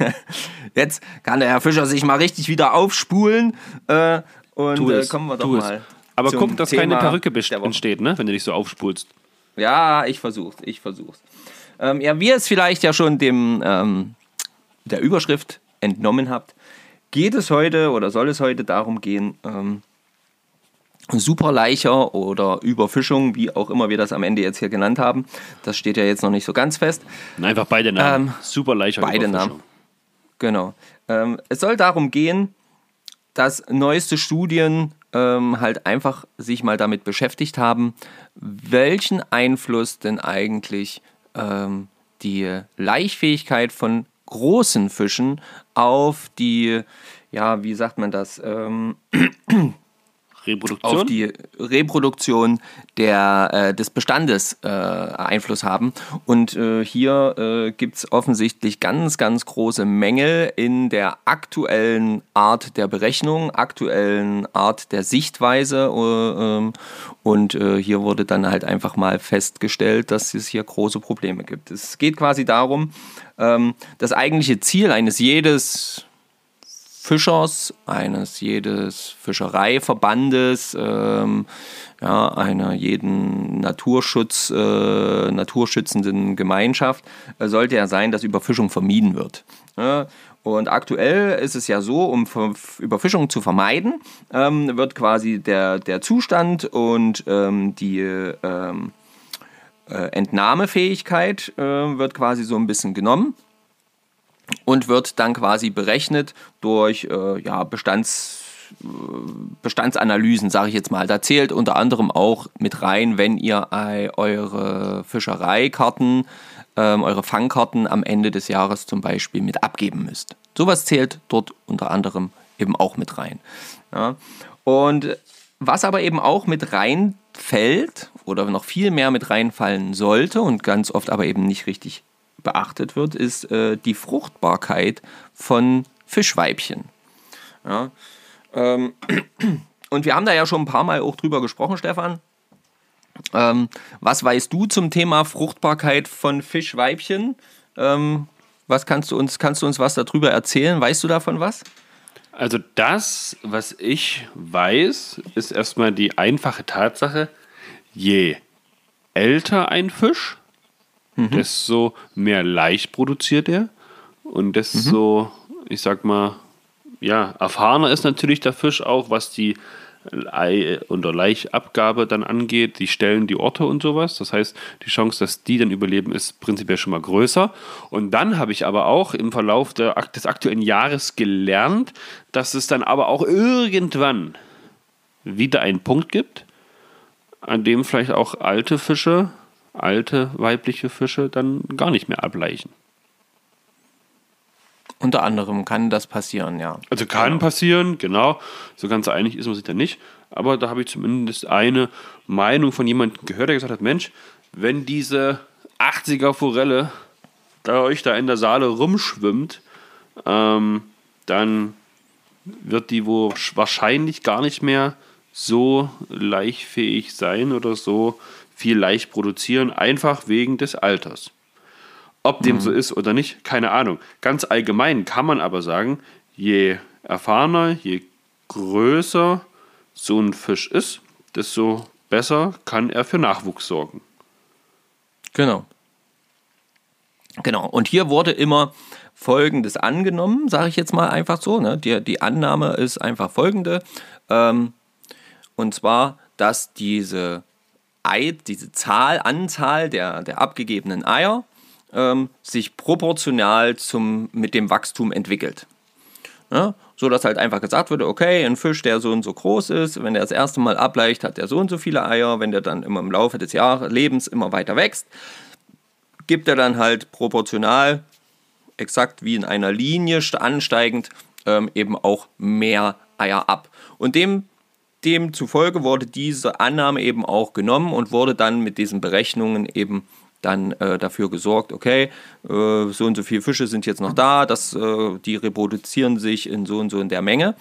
jetzt kann der Herr Fischer sich mal richtig wieder aufspulen. Äh, und äh, kommen wir doch es. mal. Aber guck, dass keine Thema Perücke der Woche. entsteht, ne? wenn du dich so aufspulst. Ja, ich versuch's, ich versuch's. Ähm, ja, wie ihr es vielleicht ja schon dem ähm, der Überschrift entnommen habt, geht es heute oder soll es heute darum gehen, ähm, Superleicher oder Überfischung, wie auch immer wir das am Ende jetzt hier genannt haben. Das steht ja jetzt noch nicht so ganz fest. Einfach beide Namen. Ähm, Super leichter beide Überfischung. Namen. Genau. Ähm, es soll darum gehen, dass neueste Studien ähm, halt einfach sich mal damit beschäftigt haben, welchen Einfluss denn eigentlich ähm, die Laichfähigkeit von großen Fischen auf die, ja, wie sagt man das, ähm, Reproduktion. auf die Reproduktion der, äh, des Bestandes äh, Einfluss haben. Und äh, hier äh, gibt es offensichtlich ganz, ganz große Mängel in der aktuellen Art der Berechnung, aktuellen Art der Sichtweise. Äh, ähm, und äh, hier wurde dann halt einfach mal festgestellt, dass es hier große Probleme gibt. Es geht quasi darum, ähm, das eigentliche Ziel eines jedes Fischers, eines jedes Fischereiverbandes, ähm, ja, einer jeden Naturschutz, äh, naturschützenden Gemeinschaft äh, sollte ja sein, dass Überfischung vermieden wird. Ja, und aktuell ist es ja so, um Überfischung zu vermeiden, ähm, wird quasi der, der Zustand und ähm, die ähm, äh, Entnahmefähigkeit äh, wird quasi so ein bisschen genommen und wird dann quasi berechnet durch äh, ja, Bestands, äh, Bestandsanalysen, sage ich jetzt mal. Da zählt unter anderem auch mit rein, wenn ihr eure Fischereikarten, ähm, eure Fangkarten am Ende des Jahres zum Beispiel mit abgeben müsst. Sowas zählt dort unter anderem eben auch mit rein. Ja. Und was aber eben auch mit reinfällt oder noch viel mehr mit reinfallen sollte und ganz oft aber eben nicht richtig beachtet wird, ist äh, die Fruchtbarkeit von Fischweibchen. Ja. Ähm, und wir haben da ja schon ein paar Mal auch drüber gesprochen, Stefan. Ähm, was weißt du zum Thema Fruchtbarkeit von Fischweibchen? Ähm, was kannst du uns, kannst du uns was darüber erzählen? Weißt du davon was? Also das, was ich weiß, ist erstmal die einfache Tatsache, je älter ein Fisch, desto mehr Laich produziert er und desto, ich sag mal, ja, erfahrener ist natürlich der Fisch auch, was die Ei- oder Laichabgabe dann angeht, die Stellen, die Orte und sowas. Das heißt, die Chance, dass die dann überleben, ist prinzipiell schon mal größer. Und dann habe ich aber auch im Verlauf der, des aktuellen Jahres gelernt, dass es dann aber auch irgendwann wieder einen Punkt gibt, an dem vielleicht auch alte Fische, alte weibliche Fische dann gar nicht mehr ableichen. Unter anderem kann das passieren, ja. Also kann passieren, genau. So ganz einig ist man sich da nicht. Aber da habe ich zumindest eine Meinung von jemandem gehört, der gesagt hat, Mensch, wenn diese 80er Forelle da euch da in der Saale rumschwimmt, ähm, dann wird die wohl wahrscheinlich gar nicht mehr so laichfähig sein oder so viel leicht produzieren, einfach wegen des Alters. Ob dem so ist oder nicht, keine Ahnung. Ganz allgemein kann man aber sagen, je erfahrener, je größer so ein Fisch ist, desto besser kann er für Nachwuchs sorgen. Genau. Genau. Und hier wurde immer Folgendes angenommen, sage ich jetzt mal einfach so. Ne? Die, die Annahme ist einfach folgende. Ähm, und zwar, dass diese Ei, diese Zahl, Anzahl der, der abgegebenen Eier ähm, sich proportional zum, mit dem Wachstum entwickelt. Ja, so dass halt einfach gesagt wurde, okay, ein Fisch, der so und so groß ist, wenn der das erste Mal ableicht, hat er so und so viele Eier, wenn der dann immer im Laufe des Jahres, Lebens immer weiter wächst, gibt er dann halt proportional, exakt wie in einer Linie st- ansteigend, ähm, eben auch mehr Eier ab. Und dem, demzufolge wurde diese Annahme eben auch genommen und wurde dann mit diesen Berechnungen eben dann äh, dafür gesorgt, okay, äh, so und so viele Fische sind jetzt noch da, das, äh, die reproduzieren sich in so und so in der Menge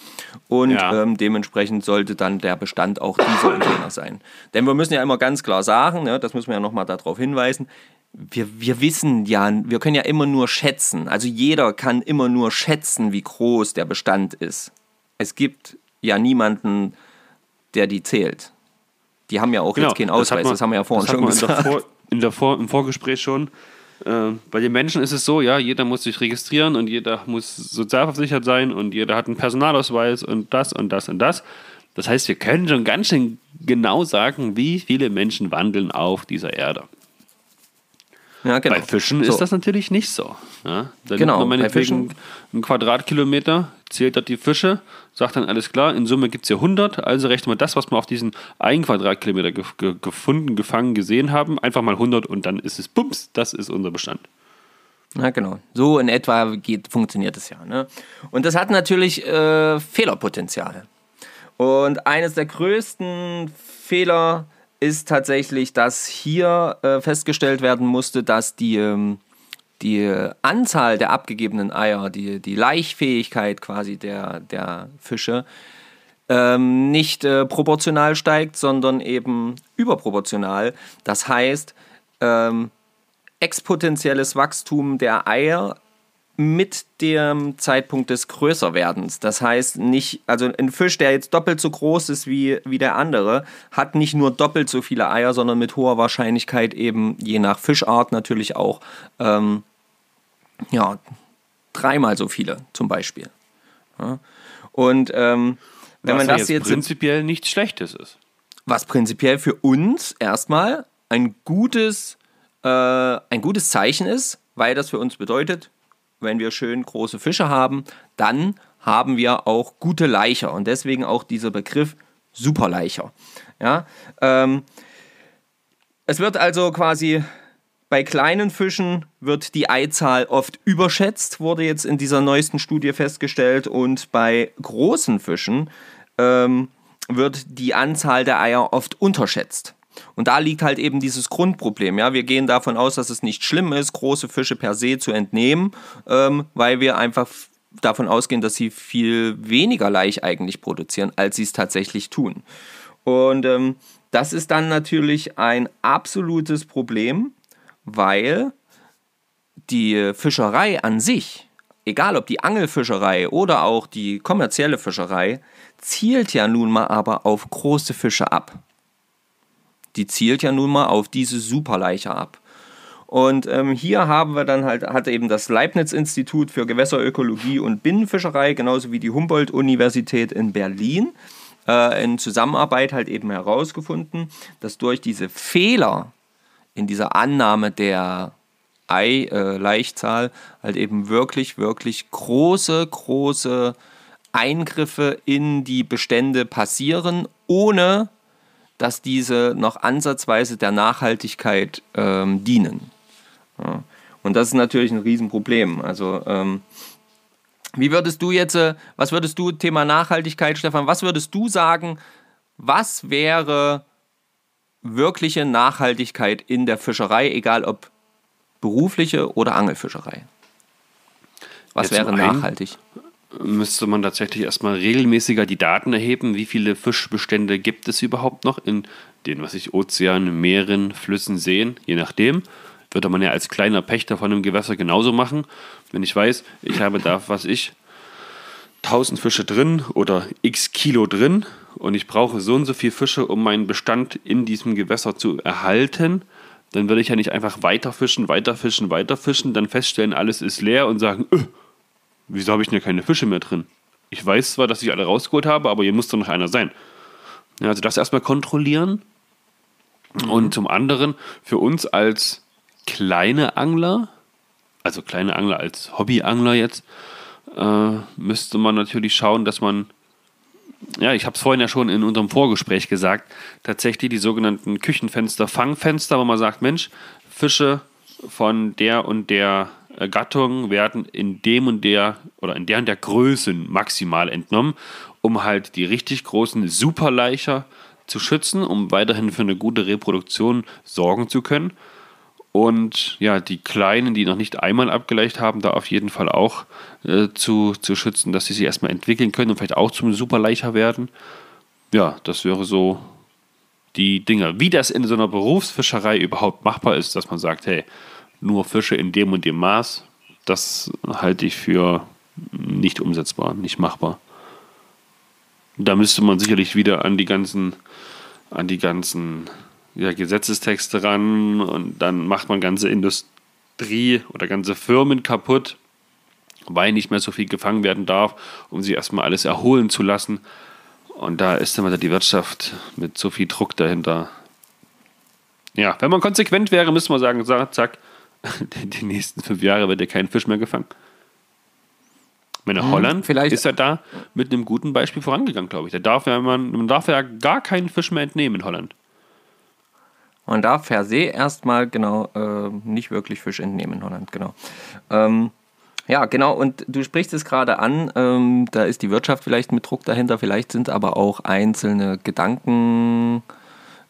und Ja. ähm, dementsprechend sollte dann der Bestand auch dieser und jener sein. Denn wir müssen ja immer ganz klar sagen, ne, das müssen wir ja nochmal darauf hinweisen, wir, wir wissen ja, wir können ja immer nur schätzen, also jeder kann immer nur schätzen, wie groß der Bestand ist. Es gibt ja niemanden, der die zählt. Die haben ja auch jetzt keinen Genau, das Ausweis, man- das haben wir ja vorhin schon man in der gesagt. Vor, in der Vor, Im Vorgespräch schon. Äh, bei den Menschen ist es so, ja, jeder muss sich registrieren und jeder muss sozialversichert sein und jeder hat einen Personalausweis und das und das und das. Das heißt, wir können schon ganz schön genau sagen, wie viele Menschen wandeln auf dieser Erde. Ja, genau. Bei Fischen So. ist das natürlich nicht so. Ja? Da Genau, nimmt man bei meinetwegen Fischen- einen Quadratkilometer, zählt dort die Fische, sagt dann alles klar, in Summe gibt es ja 100, also rechnen wir das, was wir auf diesen einen Quadratkilometer ge ge gefunden, gefangen, gesehen haben, einfach mal 100 und dann ist es bums, das ist unser Bestand. Ja, genau. So in etwa geht, funktioniert es ja. Ne? Und das hat natürlich äh, Fehlerpotenzial. Und eines der größten Fehler ist tatsächlich, dass hier äh, festgestellt werden musste, dass die, ähm, die Anzahl der abgegebenen Eier, die, die Laichfähigkeit quasi der, der Fische, ähm, nicht äh, proportional steigt, sondern eben überproportional. Das heißt, ähm, exponentielles Wachstum der Eier mit dem Zeitpunkt des Größerwerdens. Das heißt nicht, also ein Fisch, der jetzt doppelt so groß ist wie, wie der andere, hat nicht nur doppelt so viele Eier, sondern mit hoher Wahrscheinlichkeit eben je nach Fischart natürlich auch ähm, ja, dreimal so viele zum Beispiel. Ja. Und ähm, wenn was man das jetzt, prinzipiell nichts Schlechtes ist. was prinzipiell für uns erstmal ein gutes, äh, ein gutes Zeichen ist, weil das für uns bedeutet, wenn wir schön große Fische haben, dann haben wir auch gute Leicher und deswegen auch dieser Begriff Superleicher. Ja, ähm, es wird also quasi bei kleinen Fischen wird die Eizahl oft überschätzt, wurde jetzt in dieser neuesten Studie festgestellt. Und bei großen Fischen ähm, wird die Anzahl der Eier oft unterschätzt. Und da liegt halt eben dieses Grundproblem. Ja? Wir gehen davon aus, dass es nicht schlimm ist, große Fische per se zu entnehmen, ähm, weil wir einfach davon ausgehen, dass sie viel weniger Laich eigentlich produzieren, als sie es tatsächlich tun. Und ähm, das ist dann natürlich ein absolutes Problem, weil die Fischerei an sich egal ob die Angelfischerei oder auch die kommerzielle Fischerei, zielt ja nun mal aber auf große Fische ab. Die zielt ja nun mal auf diese Superleicher ab. Und ähm, hier haben wir dann halt, hat eben das Leibniz-Institut für Gewässerökologie und Binnenfischerei, genauso wie die Humboldt-Universität in Berlin, äh, in Zusammenarbeit halt eben herausgefunden, dass durch diese Fehler in dieser Annahme der Ei-Laichzahl äh, halt eben wirklich, wirklich große, große Eingriffe in die Bestände passieren, ohne dass diese noch ansatzweise der Nachhaltigkeit ähm, dienen. Ja. Und das ist natürlich ein Riesenproblem. Also ähm, wie würdest du jetzt, äh, was würdest du, Thema Nachhaltigkeit, Stefan, was würdest du sagen, was wäre wirkliche Nachhaltigkeit in der Fischerei, egal ob berufliche oder Angelfischerei? Was Ja, wäre zum einen- nachhaltig? Müsste man tatsächlich erstmal regelmäßiger die Daten erheben, wie viele Fischbestände gibt es überhaupt noch in den, was ich, Ozeanen, Meeren, Flüssen, Seen, je nachdem. Würde man ja als kleiner Pächter von einem Gewässer genauso machen. Wenn ich weiß, ich habe da, was ich, 1000 Fische drin oder x Kilo drin und ich brauche so und so viel Fische, um meinen Bestand in diesem Gewässer zu erhalten, dann würde ich ja nicht einfach weiter fischen, weiter fischen, weiter fischen, dann feststellen, alles ist leer und sagen, öh, wieso habe ich denn keine Fische mehr drin? Ich weiß zwar, dass ich alle rausgeholt habe, aber hier muss doch noch einer sein. Ja, also das erstmal kontrollieren. Und zum anderen für uns als kleine Angler, also kleine Angler als Hobbyangler jetzt, äh, müsste man natürlich schauen, dass man, ja, ich habe es vorhin ja schon in unserem Vorgespräch gesagt, tatsächlich die sogenannten Küchenfenster, Fangfenster, wo man sagt, Mensch, Fische von der und der äh, Gattung werden in dem und der oder in der und der Größe maximal entnommen, um halt die richtig großen Superleicher zu schützen, um weiterhin für eine gute Reproduktion sorgen zu können. Und ja, die Kleinen, die noch nicht einmal abgeleicht haben, da auf jeden Fall auch äh, zu, zu schützen, dass sie sich erstmal entwickeln können und vielleicht auch zum Superleicher werden. Ja, das wäre so die Dinge. Wie das in so einer Berufsfischerei überhaupt machbar ist, dass man sagt, hey, nur Fische in dem und dem Maß, das halte ich für nicht umsetzbar, nicht machbar. Da müsste man sicherlich wieder an die ganzen, an die ganzen ja, Gesetzestexte ran und dann macht man ganze Industrie oder ganze Firmen kaputt, weil nicht mehr so viel gefangen werden darf, um sie erstmal alles erholen zu lassen. Und da ist dann wieder die Wirtschaft mit so viel Druck dahinter. Ja, wenn man konsequent wäre, müsste man sagen, sa- zack, die nächsten fünf Jahre wird ja kein Fisch mehr gefangen. Ich meine, Holland vielleicht- ist ja da mit einem guten Beispiel vorangegangen, glaube ich. Da darf ja man, man darf ja gar keinen Fisch mehr entnehmen in Holland. Man darf per se erstmal genau äh, nicht wirklich Fisch entnehmen in Holland, genau. Ähm, ja, genau, und du sprichst es gerade an, ähm, da ist die Wirtschaft vielleicht mit Druck dahinter, vielleicht sind aber auch einzelne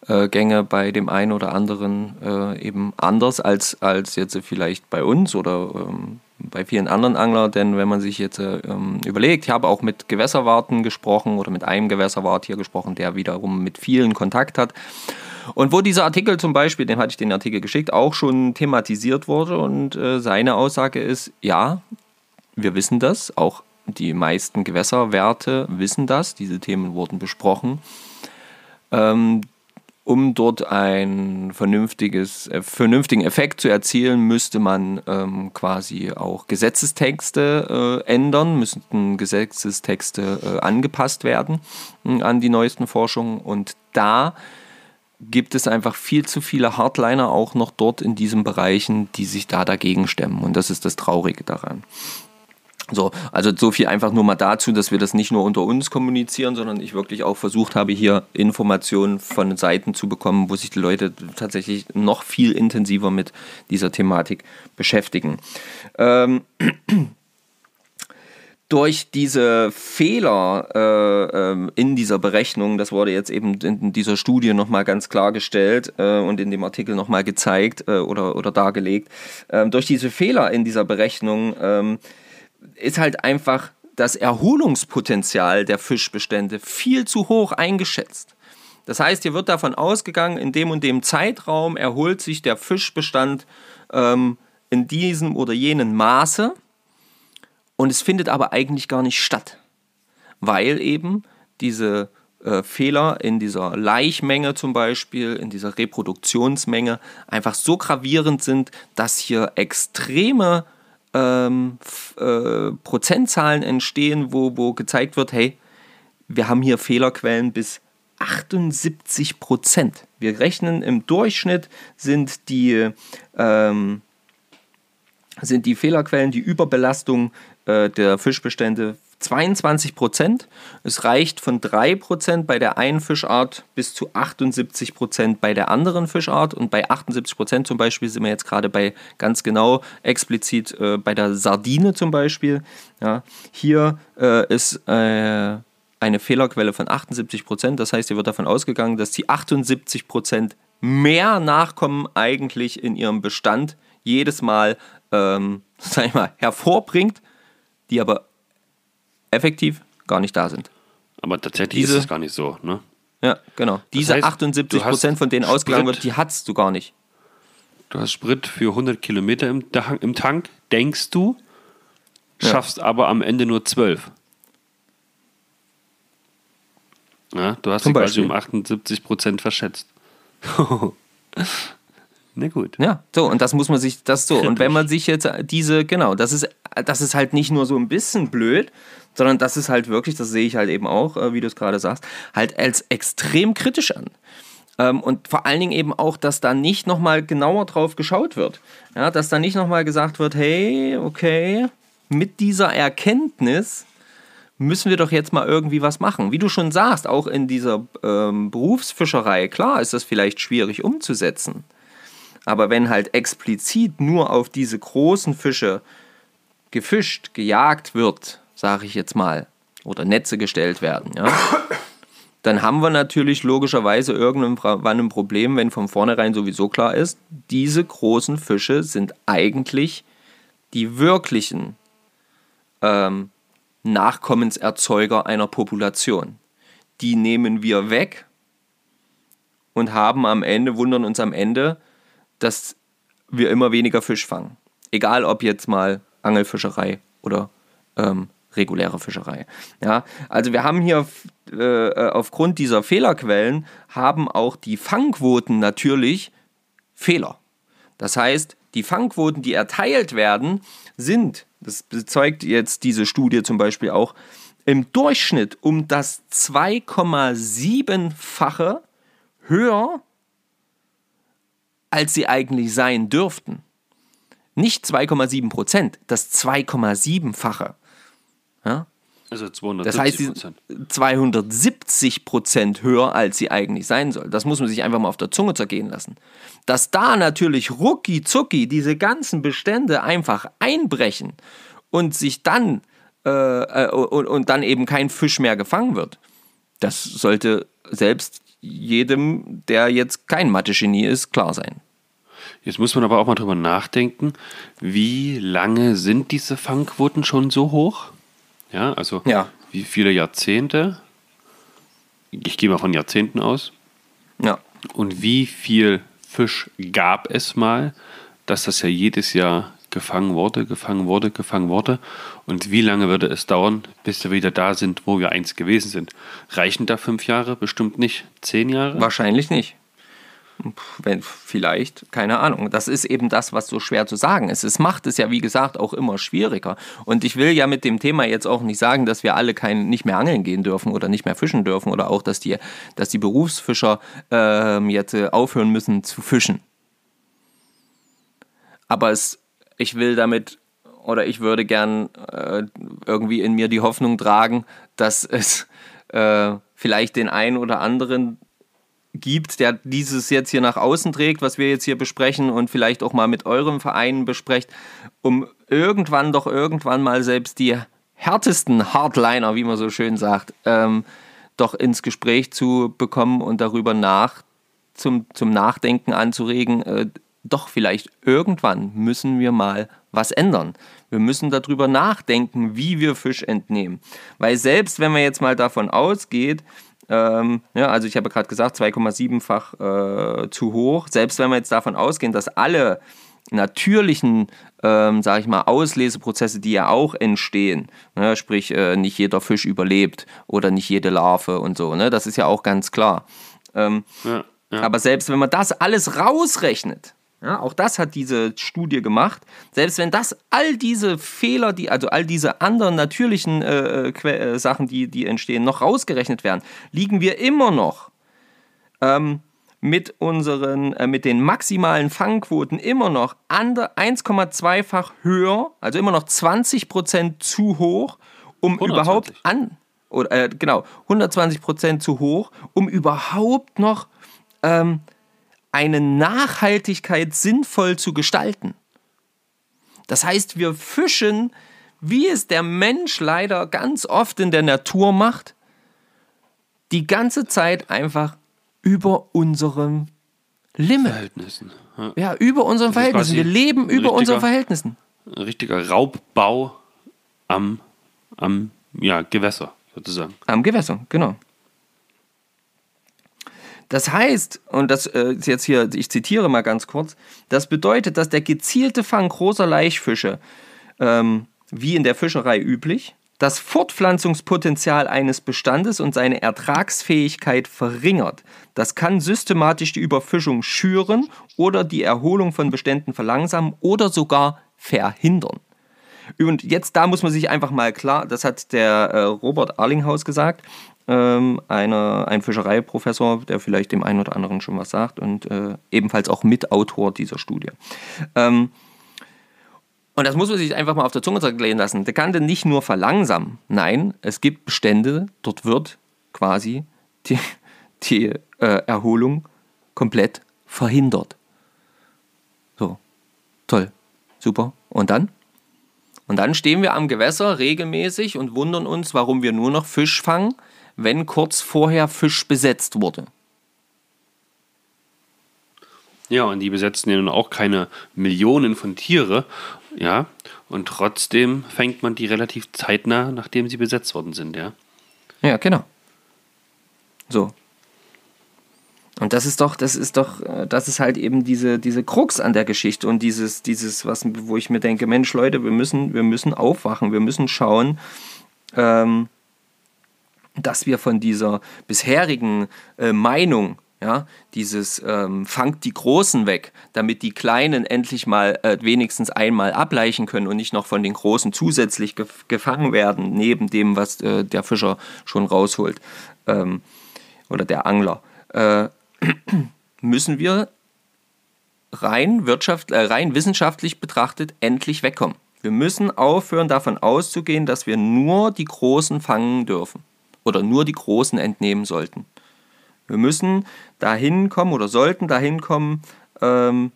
Gedankengänge bei dem einen oder anderen äh, eben anders als, als jetzt vielleicht bei uns oder ähm, bei vielen anderen Anglern, denn wenn man sich jetzt äh, ähm, überlegt, ich habe auch mit Gewässerwarten gesprochen oder mit einem Gewässerwart hier gesprochen, der wiederum mit vielen Kontakt hat. Und wo dieser Artikel zum Beispiel, dem hatte ich den Artikel geschickt, auch schon thematisiert wurde und äh, seine Aussage ist, ja, wir wissen das, auch die meisten Gewässerwerte wissen das, diese Themen wurden besprochen. Ähm, um dort einen vernünftiges, äh, vernünftigen Effekt zu erzielen, müsste man ähm, quasi auch Gesetzestexte äh, ändern, müssten Gesetzestexte äh, angepasst werden mh, an die neuesten Forschungen. Und da gibt es einfach viel zu viele Hardliner auch noch dort in diesen Bereichen, die sich da dagegen stemmen. Und das ist das Traurige daran. So, also so viel einfach nur mal dazu, dass wir das nicht nur unter uns kommunizieren, sondern ich wirklich auch versucht habe, hier Informationen von Seiten zu bekommen, wo sich die Leute tatsächlich noch viel intensiver mit dieser Thematik beschäftigen. Ähm, durch diese Fehler äh, ähm, in dieser Berechnung, das wurde jetzt eben in dieser Studie nochmal ganz klargestellt äh, und in dem Artikel nochmal gezeigt äh, oder, oder dargelegt, ähm, durch diese Fehler in dieser Berechnung ähm, ist halt einfach das Erholungspotenzial der Fischbestände viel zu hoch eingeschätzt. Das heißt, hier wird davon ausgegangen, in dem und dem Zeitraum erholt sich der Fischbestand ähm, in diesem oder jenem Maße. Und es findet aber eigentlich gar nicht statt, weil eben diese äh, Fehler in dieser Laichmenge zum Beispiel, in dieser Reproduktionsmenge einfach so gravierend sind, dass hier extreme ähm, äh, Prozentzahlen entstehen, wo, wo gezeigt wird, hey, wir haben hier Fehlerquellen bis 78 Prozent. Wir rechnen im Durchschnitt sind die, ähm, sind die Fehlerquellen, die Überbelastung äh, der Fischbestände 22 Prozent. Es reicht von 3 Prozent bei der einen Fischart bis zu 78 Prozent bei der anderen Fischart. Und bei 78 Prozent zum Beispiel sind wir jetzt gerade bei ganz genau explizit äh, bei der Sardine zum Beispiel. Ja, hier äh, ist äh, eine Fehlerquelle von 78 Prozent. Das heißt, hier wird davon ausgegangen, dass die 78 Prozent mehr Nachkommen eigentlich in ihrem Bestand jedes Mal, ähm, sag ich mal, hervorbringt, die aber effektiv gar nicht da sind. Aber tatsächlich Diese- ist es gar nicht so. Ne? Ja, genau. Diese heißt, 78 du hast Prozent, von denen ausgegangen Sprit. wird, die hast du gar nicht. Du hast Sprit für 100 Kilometer im, im Tank, denkst du, schaffst aber am Ende nur 12. Ja, du hast Zum dich quasi Beispiel. um 78 Prozent verschätzt. Na gut. Ja, so, und das muss man sich, das so. Und wenn man sich jetzt diese, genau, das ist, das ist halt nicht nur so ein bisschen blöd, sondern das ist halt wirklich, das sehe ich halt eben auch, äh, wie du es gerade sagst, halt als extrem kritisch an. Ähm, und vor allen Dingen eben auch, dass da nicht nochmal genauer drauf geschaut wird. Ja, dass da nicht nochmal gesagt wird, hey, okay, mit dieser Erkenntnis müssen wir doch jetzt mal irgendwie was machen. Wie du schon sagst, auch in dieser ähm, Berufsfischerei, klar ist das vielleicht schwierig umzusetzen. Aber wenn halt explizit nur auf diese großen Fische gefischt, gejagt wird, sage ich jetzt mal, oder Netze gestellt werden, ja, dann haben wir natürlich logischerweise irgendwann ein Problem, wenn von vornherein sowieso klar ist, diese großen Fische sind eigentlich die wirklichen ähm, Nachkommenserzeuger einer Population. Die nehmen wir weg und haben am Ende, wundern uns am Ende, dass wir immer weniger Fisch fangen. Egal ob jetzt mal Angelfischerei oder ähm, reguläre Fischerei. Ja, also wir haben hier äh, aufgrund dieser Fehlerquellen haben auch die Fangquoten natürlich Fehler. Das heißt, die Fangquoten, die erteilt werden, sind, das bezeugt jetzt diese Studie zum Beispiel auch, im Durchschnitt um das 2,7-fache höher, als sie eigentlich sein dürften. Nicht 2,7 Prozent, das 2,7-fache. Ja? Also 270 Das heißt, sie Prozent. sind 270 Prozent höher, als sie eigentlich sein soll. Das muss man sich einfach mal auf der Zunge zergehen lassen. Dass da natürlich rucki zucki diese ganzen Bestände einfach einbrechen und sich dann äh, äh, und, und dann eben kein Fisch mehr gefangen wird, das sollte selbst jedem, der jetzt kein Mathe-Genie ist, klar sein. Jetzt muss man aber auch mal drüber nachdenken, wie lange sind diese Fangquoten schon so hoch? Ja, also Ja. wie viele Jahrzehnte? Ich gehe mal von Jahrzehnten aus. Ja. Und wie viel Fisch gab es mal, dass das ja jedes Jahr gefangen wurde, gefangen wurde, gefangen wurde? Und wie lange würde es dauern, bis wir wieder da sind, wo wir einst gewesen sind? Reichen da fünf Jahre? Bestimmt nicht. Zehn Jahre? Wahrscheinlich nicht. Wenn, vielleicht, keine Ahnung. Das ist eben das, was so schwer zu sagen ist. Es macht es ja, wie gesagt, auch immer schwieriger. Und ich will ja mit dem Thema jetzt auch nicht sagen, dass wir alle kein, nicht mehr angeln gehen dürfen oder nicht mehr fischen dürfen oder auch, dass die, dass die Berufsfischer ähm, jetzt äh, aufhören müssen zu fischen. Aber es, ich will damit oder ich würde gern äh, irgendwie in mir die Hoffnung tragen, dass es äh, vielleicht den einen oder anderen gibt, der dieses jetzt hier nach außen trägt, was wir jetzt hier besprechen und vielleicht auch mal mit eurem Verein besprecht, um irgendwann doch irgendwann mal selbst die härtesten Hardliner, wie man so schön sagt, ähm, doch ins Gespräch zu bekommen und darüber nach zum, zum Nachdenken anzuregen, äh, doch vielleicht irgendwann müssen wir mal was ändern. Wir müssen darüber nachdenken, wie wir Fisch entnehmen. Weil selbst wenn man jetzt mal davon ausgeht, ähm, ja, also ich habe gerade gesagt, 2,7-fach äh, zu hoch, selbst wenn wir jetzt davon ausgehen, dass alle natürlichen, ähm, sage ich mal, Ausleseprozesse, die ja auch entstehen. Ne? Sprich, äh, nicht jeder Fisch überlebt oder nicht jede Larve und so. Ne? Das ist ja auch ganz klar. Ähm, Ja, ja. aber selbst wenn man das alles rausrechnet, ja, auch das hat diese Studie gemacht, selbst wenn das all diese Fehler, die, also all diese anderen natürlichen äh, äh, äh, Sachen, die, die entstehen, noch rausgerechnet werden, liegen wir immer noch ähm, mit unseren, äh, mit den maximalen Fangquoten immer noch ander 1,2-fach höher, also immer noch 20% zu hoch, um 120. überhaupt an, oder äh, genau, 120% zu hoch, um überhaupt noch ähm, eine Nachhaltigkeit sinnvoll zu gestalten. Das heißt, wir fischen, wie es der Mensch leider ganz oft in der Natur macht, die ganze Zeit einfach über unserem Limit. Verhältnissen. Ja. Ja, über unseren Verhältnissen. Wir leben über unseren Verhältnissen. Ein richtiger Raubbau am, am ja, Gewässer, sozusagen. Am Gewässer, genau. Das heißt, und das äh, ist jetzt hier, ich zitiere mal ganz kurz, das bedeutet, dass der gezielte Fang großer Laichfische, ähm, wie in der Fischerei üblich, das Fortpflanzungspotenzial eines Bestandes und seine Ertragsfähigkeit verringert. Das kann systematisch die Überfischung schüren oder die Erholung von Beständen verlangsamen oder sogar verhindern. Und jetzt, da muss man sich einfach mal klar, das hat der äh, Robert Arlinghaus gesagt, ähm, einer, ein Fischereiprofessor, der vielleicht dem einen oder anderen schon was sagt und äh, ebenfalls auch Mitautor dieser Studie. Ähm, und das muss man sich einfach mal auf der Zunge zergehen lassen. Der kann denn nicht nur verlangsamen. Nein, es gibt Bestände, dort wird quasi die, die äh, Erholung komplett verhindert. So, toll, super. Und dann? Und dann stehen wir am Gewässer regelmäßig und wundern uns, warum wir nur noch Fisch fangen, wenn kurz vorher Fisch besetzt wurde. Ja, und die besetzen ja nun auch keine Millionen von Tiere, ja, und trotzdem fängt man die relativ zeitnah, nachdem sie besetzt worden sind, ja. Ja, genau. So. Und das ist doch, das ist doch, äh, das ist halt eben diese, diese Krux an der Geschichte und dieses, dieses, was, wo ich mir denke, Mensch, Leute, wir müssen, wir müssen aufwachen, wir müssen schauen, ähm, dass wir von dieser bisherigen äh, Meinung, ja, dieses ähm, fangt die Großen weg, damit die Kleinen endlich mal äh, wenigstens einmal ableichen können und nicht noch von den Großen zusätzlich gef gefangen werden, neben dem, was äh, der Fischer schon rausholt ähm, oder der Angler, äh, müssen wir rein, wirtschaft, äh, rein wissenschaftlich betrachtet endlich wegkommen. Wir müssen aufhören, davon auszugehen, dass wir nur die Großen fangen dürfen oder nur die Großen entnehmen sollten. Wir müssen dahin kommen oder sollten dahin kommen, ähm,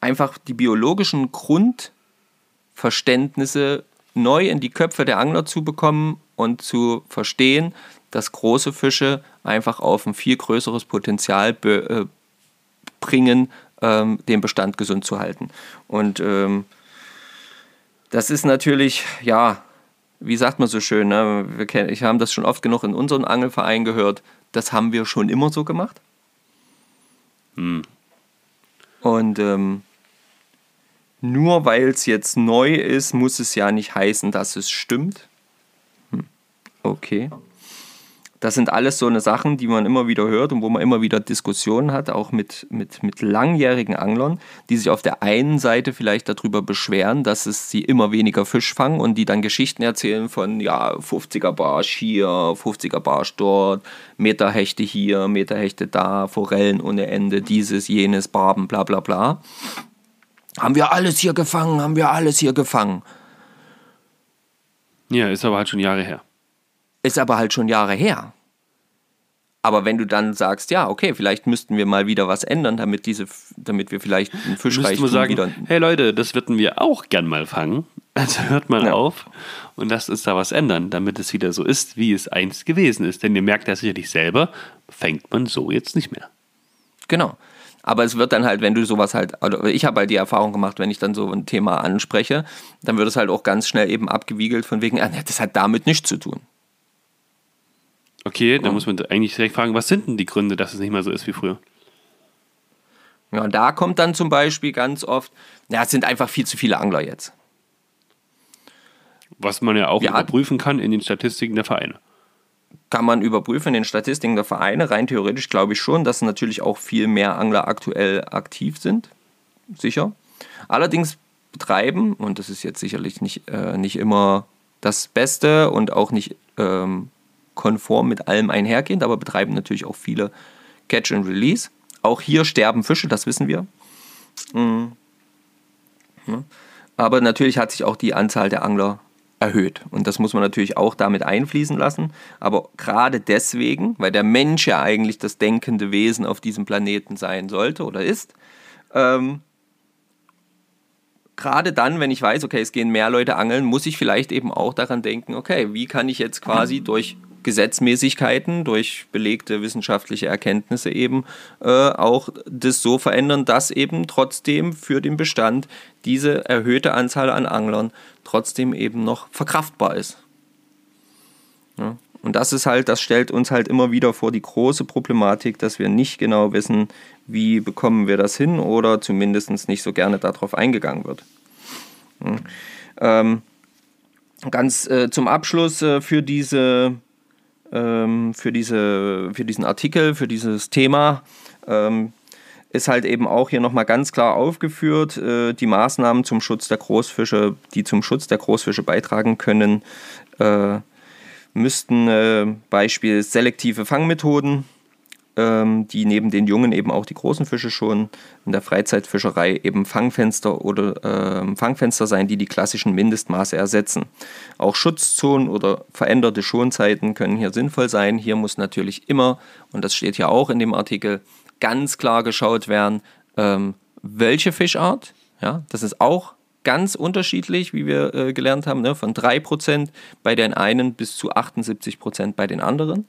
einfach die biologischen Grundverständnisse neu in die Köpfe der Angler zu bekommen und zu verstehen, dass große Fische einfach auf ein viel größeres Potenzial be, äh, bringen, ähm, den Bestand gesund zu halten. Und ähm, das ist natürlich, ja, wie sagt man so schön, ne? wir kennen, ich habe das schon oft genug in unseren Angelverein gehört, das haben wir schon immer so gemacht. Und ähm, nur weil es jetzt neu ist, muss es ja nicht heißen, dass es stimmt. Hm. Okay. Das sind alles so eine Sachen, die man immer wieder hört und wo man immer wieder Diskussionen hat, auch mit, mit, mit langjährigen Anglern, die sich auf der einen Seite vielleicht darüber beschweren, dass es sie immer weniger Fisch fangen und die dann Geschichten erzählen von, ja, 50er Barsch hier, 50er Barsch dort, Meterhechte hier, Meterhechte da, Forellen ohne Ende, dieses, jenes, Barben, bla bla bla. Haben wir alles hier gefangen, haben wir alles hier gefangen. Ja, ist aber halt schon Jahre her. Ist aber halt schon Jahre her. Aber wenn du dann sagst, ja, okay, vielleicht müssten wir mal wieder was ändern, damit diese, damit wir vielleicht einen Fischreichtum sagen, wieder. hey Leute, das würden wir auch gern mal fangen. Also hört mal Ja. auf und lasst uns da was ändern, damit es wieder so ist, wie es einst gewesen ist. Denn ihr merkt ja sicherlich selber, fängt man so jetzt nicht mehr. Genau. Aber es wird dann halt, wenn du sowas halt, also ich habe halt die Erfahrung gemacht, wenn ich dann so ein Thema anspreche, dann wird es halt auch ganz schnell eben abgewiegelt von wegen, ah, das hat damit nichts zu tun. Okay, dann muss man eigentlich direkt fragen, was sind denn die Gründe, dass es nicht mehr so ist wie früher? Ja, und da kommt dann zum Beispiel ganz oft, ja, es sind einfach viel zu viele Angler jetzt. Was man ja auch Ja. überprüfen kann in den Statistiken der Vereine. Kann man überprüfen in den Statistiken der Vereine. Rein theoretisch glaube ich schon, dass natürlich auch viel mehr Angler aktuell aktiv sind. Sicher. Allerdings betreiben, und das ist jetzt sicherlich nicht, äh, nicht immer das Beste und auch nicht ähm, konform mit allem einhergehend, aber betreiben natürlich auch viele Catch and Release. Auch hier sterben Fische, das wissen wir. Mhm. Aber natürlich hat sich auch die Anzahl der Angler erhöht. Und das muss man natürlich auch damit einfließen lassen. Aber gerade deswegen, weil der Mensch ja eigentlich das denkende Wesen auf diesem Planeten sein sollte oder ist, ähm, gerade dann, wenn ich weiß, okay, es gehen mehr Leute angeln, muss ich vielleicht eben auch daran denken, okay, wie kann ich jetzt quasi durch Gesetzmäßigkeiten, durch belegte wissenschaftliche Erkenntnisse eben äh, auch das so verändern, dass eben trotzdem für den Bestand diese erhöhte Anzahl an Anglern trotzdem eben noch verkraftbar ist. Ja. Und das ist halt, das stellt uns halt immer wieder vor die große Problematik, dass wir nicht genau wissen, wie bekommen wir das hin oder zumindest nicht so gerne darauf eingegangen wird. Ja. Ähm, ganz äh, zum Abschluss äh, für diese ähm, für, diese, für diesen Artikel, für dieses Thema, ähm, ist halt eben auch hier nochmal ganz klar aufgeführt, äh, die Maßnahmen zum Schutz der Großfische, die zum Schutz der Großfische beitragen können, äh, müssten äh, Beispiel selektive Fangmethoden, die neben den Jungen eben auch die großen Fische schon in der Freizeitfischerei eben Fangfenster oder äh, Fangfenster sein, die die klassischen Mindestmaße ersetzen. Auch Schutzzonen oder veränderte Schonzeiten können hier sinnvoll sein. Hier muss natürlich immer, und das steht ja auch in dem Artikel, ganz klar geschaut werden, ähm, welche Fischart. Ja, das ist auch ganz unterschiedlich, wie wir äh, gelernt haben, ne? von 3% bei den einen bis zu 78% bei den anderen.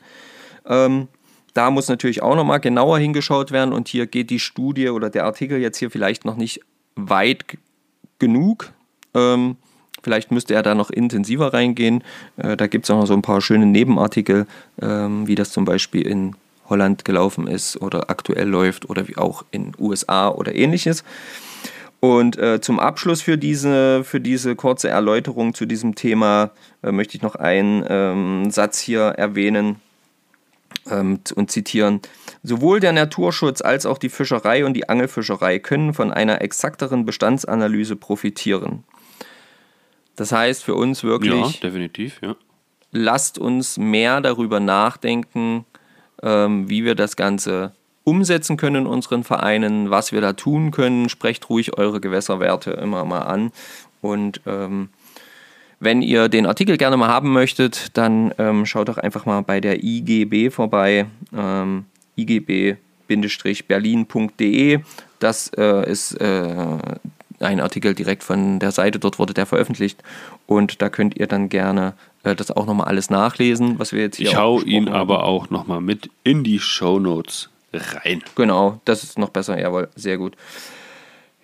Ähm, da muss natürlich auch nochmal genauer hingeschaut werden und hier geht die Studie oder der Artikel jetzt hier vielleicht noch nicht weit genug. Ähm, vielleicht müsste er da noch intensiver reingehen. Äh, da gibt es auch noch so ein paar schöne Nebenartikel, ähm, wie das zum Beispiel in Holland gelaufen ist oder aktuell läuft oder wie auch in USA oder ähnliches. Und äh, zum Abschluss für diese, für diese kurze Erläuterung zu diesem Thema äh, möchte ich noch einen ähm, Satz hier erwähnen ähm, und zitieren. Sowohl der Naturschutz als auch die Fischerei und die Angelfischerei können von einer exakteren Bestandsanalyse profitieren. Das heißt für uns Ja, wirklich, definitiv, ja. lasst uns mehr darüber nachdenken, ähm, wie wir das Ganze umsetzen können in unseren Vereinen, was wir da tun können. Sprecht ruhig eure Gewässerwerte immer mal an. Und ähm, wenn ihr den Artikel gerne mal haben möchtet, dann ähm, schaut doch einfach mal bei der IGB vorbei. Ähm, igb-berlin.de. Das äh, ist äh, ein Artikel direkt von der Seite, dort wurde der veröffentlicht. Und da könnt ihr dann gerne äh, das auch nochmal alles nachlesen, was wir jetzt hier Ich hau ihn haben. aber auch nochmal mit in die Shownotes rein. Genau, das ist noch besser, jawohl, sehr gut.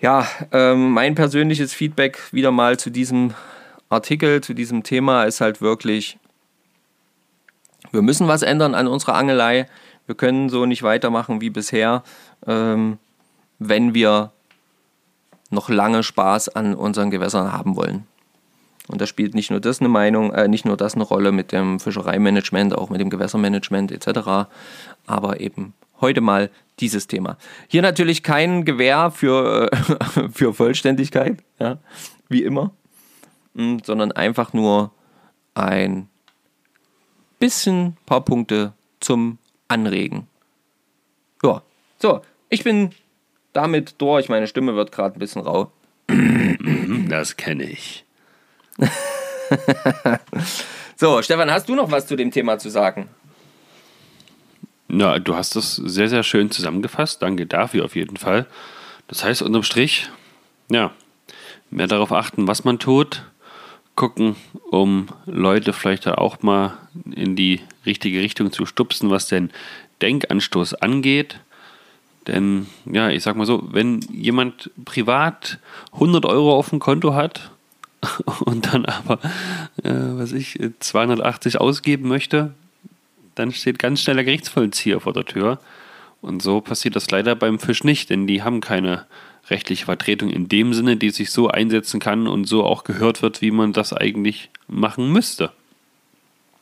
Ja, ähm, mein persönliches Feedback wieder mal zu diesem Artikel, zu diesem Thema ist halt wirklich, wir müssen was ändern an unserer Angelei. Wir können so nicht weitermachen wie bisher, ähm, wenn wir noch lange Spaß an unseren Gewässern haben wollen. Und da spielt nicht nur das eine Meinung, äh, nicht nur das eine Rolle mit dem Fischereimanagement, auch mit dem Gewässermanagement etc., aber eben heute mal dieses Thema. Hier natürlich kein Gewähr für, äh, für Vollständigkeit, ja, wie immer, Mm, sondern einfach nur ein bisschen paar Punkte zum Anregen. Ja, so, ich bin damit durch. Meine Stimme wird gerade ein bisschen rau. Das kenne ich. So, Stefan, hast du noch was zu dem Thema zu sagen? Ja, du hast das sehr, sehr schön zusammengefasst. Danke dafür auf jeden Fall. Das heißt, unterm Strich, ja, mehr darauf achten, was man tut. Gucken, um Leute vielleicht auch mal in die richtige Richtung zu stupsen, was den Denkanstoß angeht. Denn, ja, ich sag mal so, wenn jemand privat 100 Euro auf dem Konto hat und dann aber, äh, was ich, 280 ausgeben möchte, dann steht ganz schnell der Gerichtsvollzieher vor der Tür. Und so passiert das leider beim Fisch nicht, denn die haben keine rechtliche Vertretung in dem Sinne, die sich so einsetzen kann und so auch gehört wird, wie man das eigentlich machen müsste.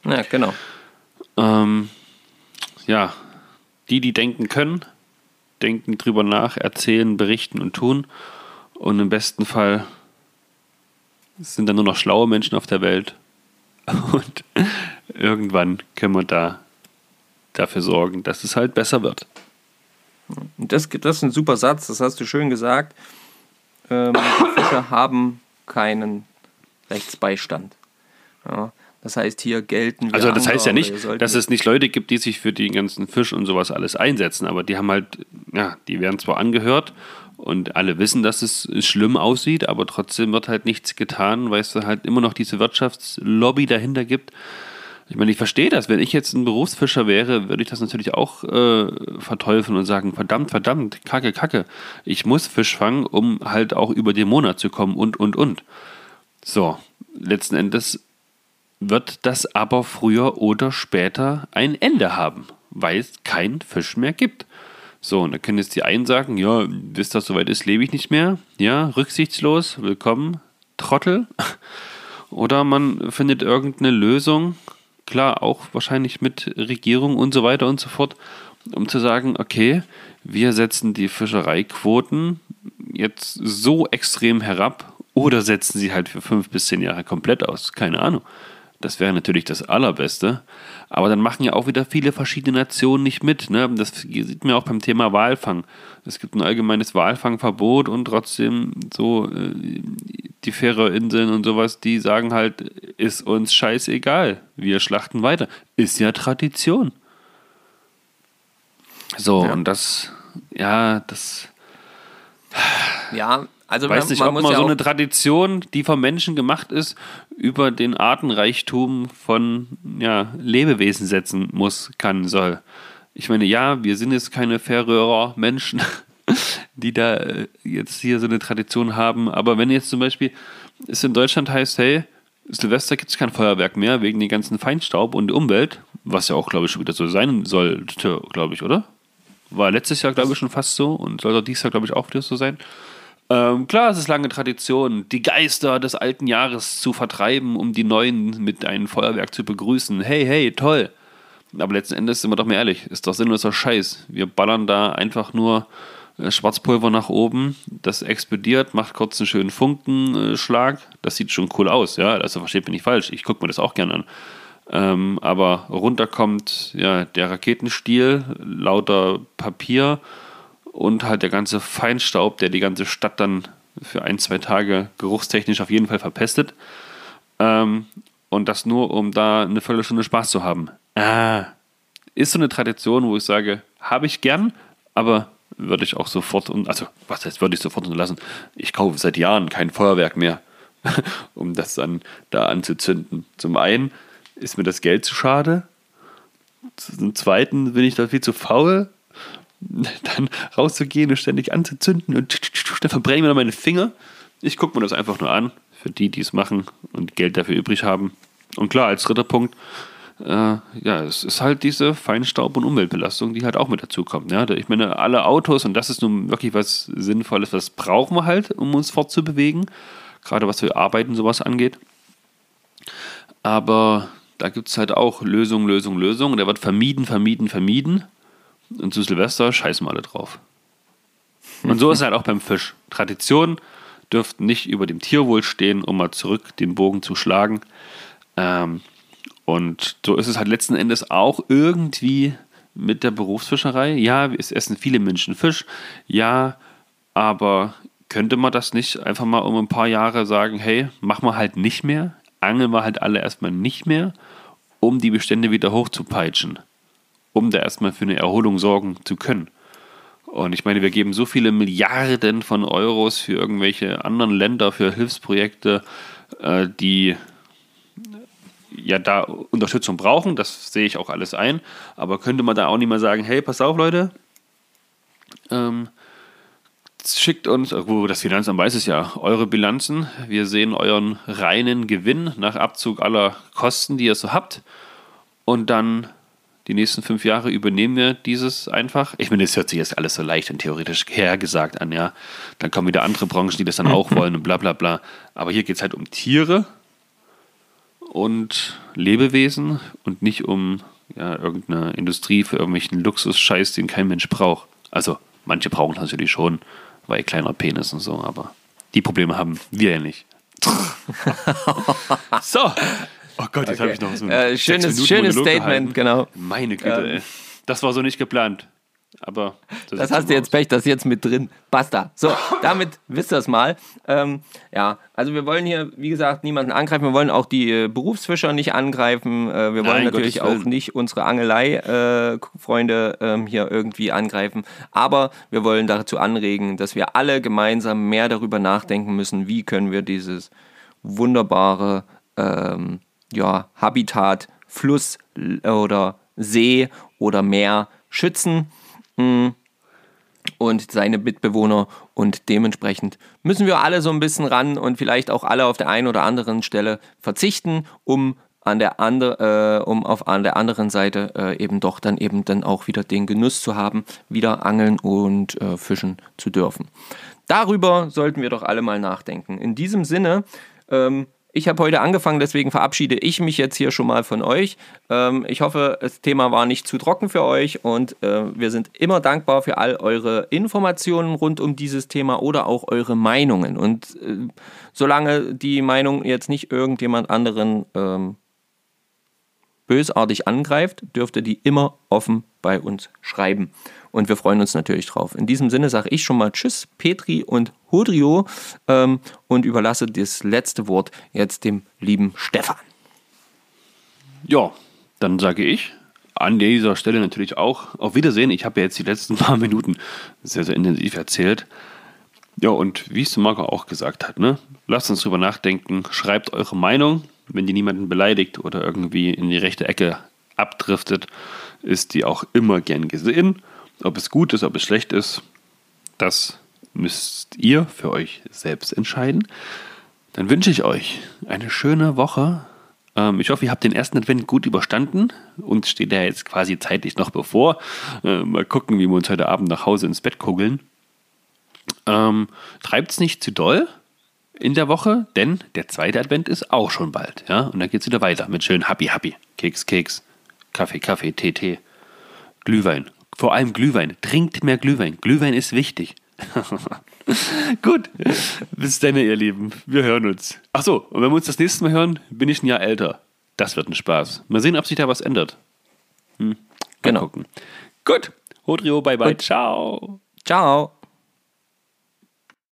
Ja, genau. Ähm, ja, die, die denken können, denken drüber nach, erzählen, berichten und tun. Und im besten Fall sind dann nur noch schlaue Menschen auf der Welt. Und irgendwann können wir da dafür sorgen, dass es halt besser wird. Und das, das ist ein super Satz, das hast du schön gesagt. Ähm, Fischer haben keinen Rechtsbeistand. Ja, das heißt, hier gelten wir Also das heißt ja nicht, dass es nicht Leute gibt, die sich für den ganzen Fisch und sowas alles einsetzen, aber die haben halt, ja, die werden zwar angehört und alle wissen, dass es schlimm aussieht, aber trotzdem wird halt nichts getan, weil es halt immer noch diese Wirtschaftslobby dahinter gibt. Ich meine, ich verstehe das. Wenn ich jetzt ein Berufsfischer wäre, würde ich das natürlich auch äh, verteufeln und sagen, verdammt, verdammt, kacke, kacke. Ich muss Fisch fangen, um halt auch über den Monat zu kommen und, und, und. So, letzten Endes wird das aber früher oder später ein Ende haben, weil es keinen Fisch mehr gibt. So, und da können jetzt die einen sagen, ja, bis das soweit ist, lebe ich nicht mehr. Ja, rücksichtslos, willkommen, Trottel. Oder man findet irgendeine Lösung, klar, auch wahrscheinlich mit Regierung und so weiter und so fort, um zu sagen, okay, wir setzen die Fischereiquoten jetzt so extrem herab oder setzen sie halt für fünf bis zehn Jahre komplett aus. Keine Ahnung. Das wäre natürlich das Allerbeste. Aber dann machen ja auch wieder viele verschiedene Nationen nicht mit. Ne? Das sieht man auch beim Thema Walfang. Es gibt ein allgemeines Walfangverbot und trotzdem so äh, die Färöerinseln und sowas, die sagen halt, ist uns scheißegal. Wir schlachten weiter. Ist ja Tradition. So, Ja. und das, ja, das Ja, also weiß man, nicht, man ob man ja so eine Tradition, die vom Menschen gemacht ist, über den Artenreichtum von ja, Lebewesen setzen muss, kann, soll. Ich meine, ja, wir sind jetzt keine Färöer Menschen, die da äh, jetzt hier so eine Tradition haben, aber wenn jetzt zum Beispiel es in Deutschland heißt, hey, Silvester gibt es kein Feuerwerk mehr wegen den ganzen Feinstaub und Umwelt, was ja auch, glaube ich, schon wieder so sein sollte, glaube ich, oder? War letztes Jahr, glaube ich, schon fast so und soll auch dieses Jahr, glaube ich, auch wieder so sein. Ähm, klar, es ist lange Tradition, die Geister des alten Jahres zu vertreiben, um die neuen mit einem Feuerwerk zu begrüßen. Hey, hey, toll. Aber letzten Endes sind wir doch mal ehrlich, ist doch sinnloser Scheiß. Wir ballern da einfach nur Schwarzpulver nach oben, das explodiert, macht kurz einen schönen Funkenschlag. Das sieht schon cool aus, ja. Also versteht mich nicht falsch, ich gucke mir das auch gerne an. Ähm, aber runter kommt ja, der Raketenstiel, lauter Papier und halt der ganze Feinstaub, der die ganze Stadt dann für ein, zwei Tage geruchstechnisch auf jeden Fall verpestet. Ähm, und das nur, um da eine Viertelstunde Spaß zu haben. Ah, ist so eine Tradition, wo ich sage, habe ich gern, aber würde ich auch sofort, und also was heißt, würde ich sofort unterlassen? Ich kaufe seit Jahren kein Feuerwerk mehr, um das dann da anzuzünden. Zum einen ist mir das Geld zu schade, zum zweiten bin ich da viel zu faul, dann rauszugehen und ständig anzuzünden und dann verbrenne ich mir noch meine Finger. Ich gucke mir das einfach nur an, für die, die es machen und Geld dafür übrig haben. Und klar, als dritter Punkt, ja, es ist halt diese Feinstaub- und Umweltbelastung, die halt auch mit dazu kommt. Ja? Ich meine, alle Autos, und das ist nun wirklich was Sinnvolles, das brauchen wir halt, um uns fortzubewegen, gerade was für Arbeiten sowas angeht. Aber da gibt es halt auch Lösung, Lösung, Lösung. Der wird vermieden, vermieden, vermieden. Und zu Silvester scheißen wir alle drauf. Und so ist es halt auch beim Fisch. Traditionen dürften nicht über dem Tierwohl stehen, um mal zurück den Bogen zu schlagen. Ähm, und so ist es halt letzten Endes auch irgendwie mit der Berufsfischerei. Ja, es essen viele Menschen Fisch. Ja, aber könnte man das nicht einfach mal um ein paar Jahre sagen, hey, machen wir halt nicht mehr, angeln wir halt alle erstmal nicht mehr, um die Bestände wieder hochzupeitschen, um da erstmal für eine Erholung sorgen zu können. Und ich meine, wir geben so viele Milliarden von Euros für irgendwelche anderen Länder, für Hilfsprojekte, äh, die ja da Unterstützung brauchen. Das sehe ich auch alles ein. Aber könnte man da auch nicht mal sagen, hey, pass auf, Leute, ähm, schickt uns, oh, das Finanzamt weiß es ja, eure Bilanzen. Wir sehen euren reinen Gewinn nach Abzug aller Kosten, die ihr so habt. Und dann die nächsten fünf Jahre übernehmen wir dieses einfach. Ich meine, das hört sich jetzt alles so leicht und theoretisch hergesagt an, ja. Dann kommen wieder andere Branchen, die das dann auch wollen und bla bla bla. Aber hier geht es halt um Tiere und Lebewesen und nicht um ja, irgendeine Industrie für irgendwelchen Luxusscheiß, den kein Mensch braucht. Also, manche brauchen es natürlich schon, weil kleiner Penis und so, aber die Probleme haben wir ja nicht. so. Oh Gott, jetzt Okay. habe ich noch so ein Äh, schönes- schönes Statement, gehalten. genau. Meine Güte, Ähm. ey. Das war so nicht geplant. Aber Das hast du jetzt Pech, das ist jetzt mit drin. Basta. So, damit wisst ihr es mal. Ähm, ja, also wir wollen hier, wie gesagt, niemanden angreifen. Wir wollen auch die äh, Berufsfischer nicht angreifen. Äh, wir wollen Nein, natürlich auch nicht unsere Angelei-Freunde ähm, hier irgendwie angreifen. Aber wir wollen dazu anregen, dass wir alle gemeinsam mehr darüber nachdenken müssen, wie können wir dieses wunderbare ähm, ja, Habitat, Fluss l- oder See oder Meer schützen und seine Mitbewohner und dementsprechend müssen wir alle so ein bisschen ran und vielleicht auch alle auf der einen oder anderen Stelle verzichten, um an der andere, äh, um auf an der anderen Seite äh, eben doch dann eben dann auch wieder den Genuss zu haben, wieder angeln und äh, fischen zu dürfen. Darüber sollten wir doch alle mal nachdenken. In diesem Sinne, ähm, ich habe heute angefangen, deswegen verabschiede ich mich jetzt hier schon mal von euch. Ähm, ich hoffe, das Thema war nicht zu trocken für euch und äh, wir sind immer dankbar für all eure Informationen rund um dieses Thema oder auch eure Meinungen. Und äh, solange die Meinung jetzt nicht irgendjemand anderen ähm, bösartig angreift, dürfte die immer offen bei uns schreiben. Und wir freuen uns natürlich drauf. In diesem Sinne sage ich schon mal Tschüss, Petri und Hodrio ähm, und überlasse das letzte Wort jetzt dem lieben Stefan. Ja, dann sage ich an dieser Stelle natürlich auch auf Wiedersehen. Ich habe ja jetzt die letzten paar Minuten sehr, sehr intensiv erzählt. Ja, und wie es Marco auch gesagt hat, ne? lasst uns drüber nachdenken, schreibt eure Meinung. Wenn die niemanden beleidigt oder irgendwie in die rechte Ecke abdriftet, ist die auch immer gern gesehen. Ob es gut ist, ob es schlecht ist, das müsst ihr für euch selbst entscheiden. Dann wünsche ich euch eine schöne Woche. Ähm, ich hoffe, ihr habt den ersten Advent gut überstanden. Uns steht ja jetzt quasi zeitlich noch bevor. Äh, mal gucken, wie wir uns heute Abend nach Hause ins Bett kugeln. Ähm, Treibt es nicht zu doll in der Woche, denn der zweite Advent ist auch schon bald. Ja? Und dann geht es wieder weiter mit schön Happy Happy. Keks, Keks, Kaffee, Kaffee, Tee, Tee, Glühwein. Vor allem Glühwein. Trinkt mehr Glühwein. Glühwein ist wichtig. Gut. Bis dann, ihr Lieben. Wir hören uns. Ach so, und wenn wir uns das nächste Mal hören, bin ich ein Jahr älter. Das wird ein Spaß. Mal sehen, ob sich da was ändert. Hm. Mal Genau. gucken. Gut. Hodrio, bye bye. Gut. Ciao. Ciao.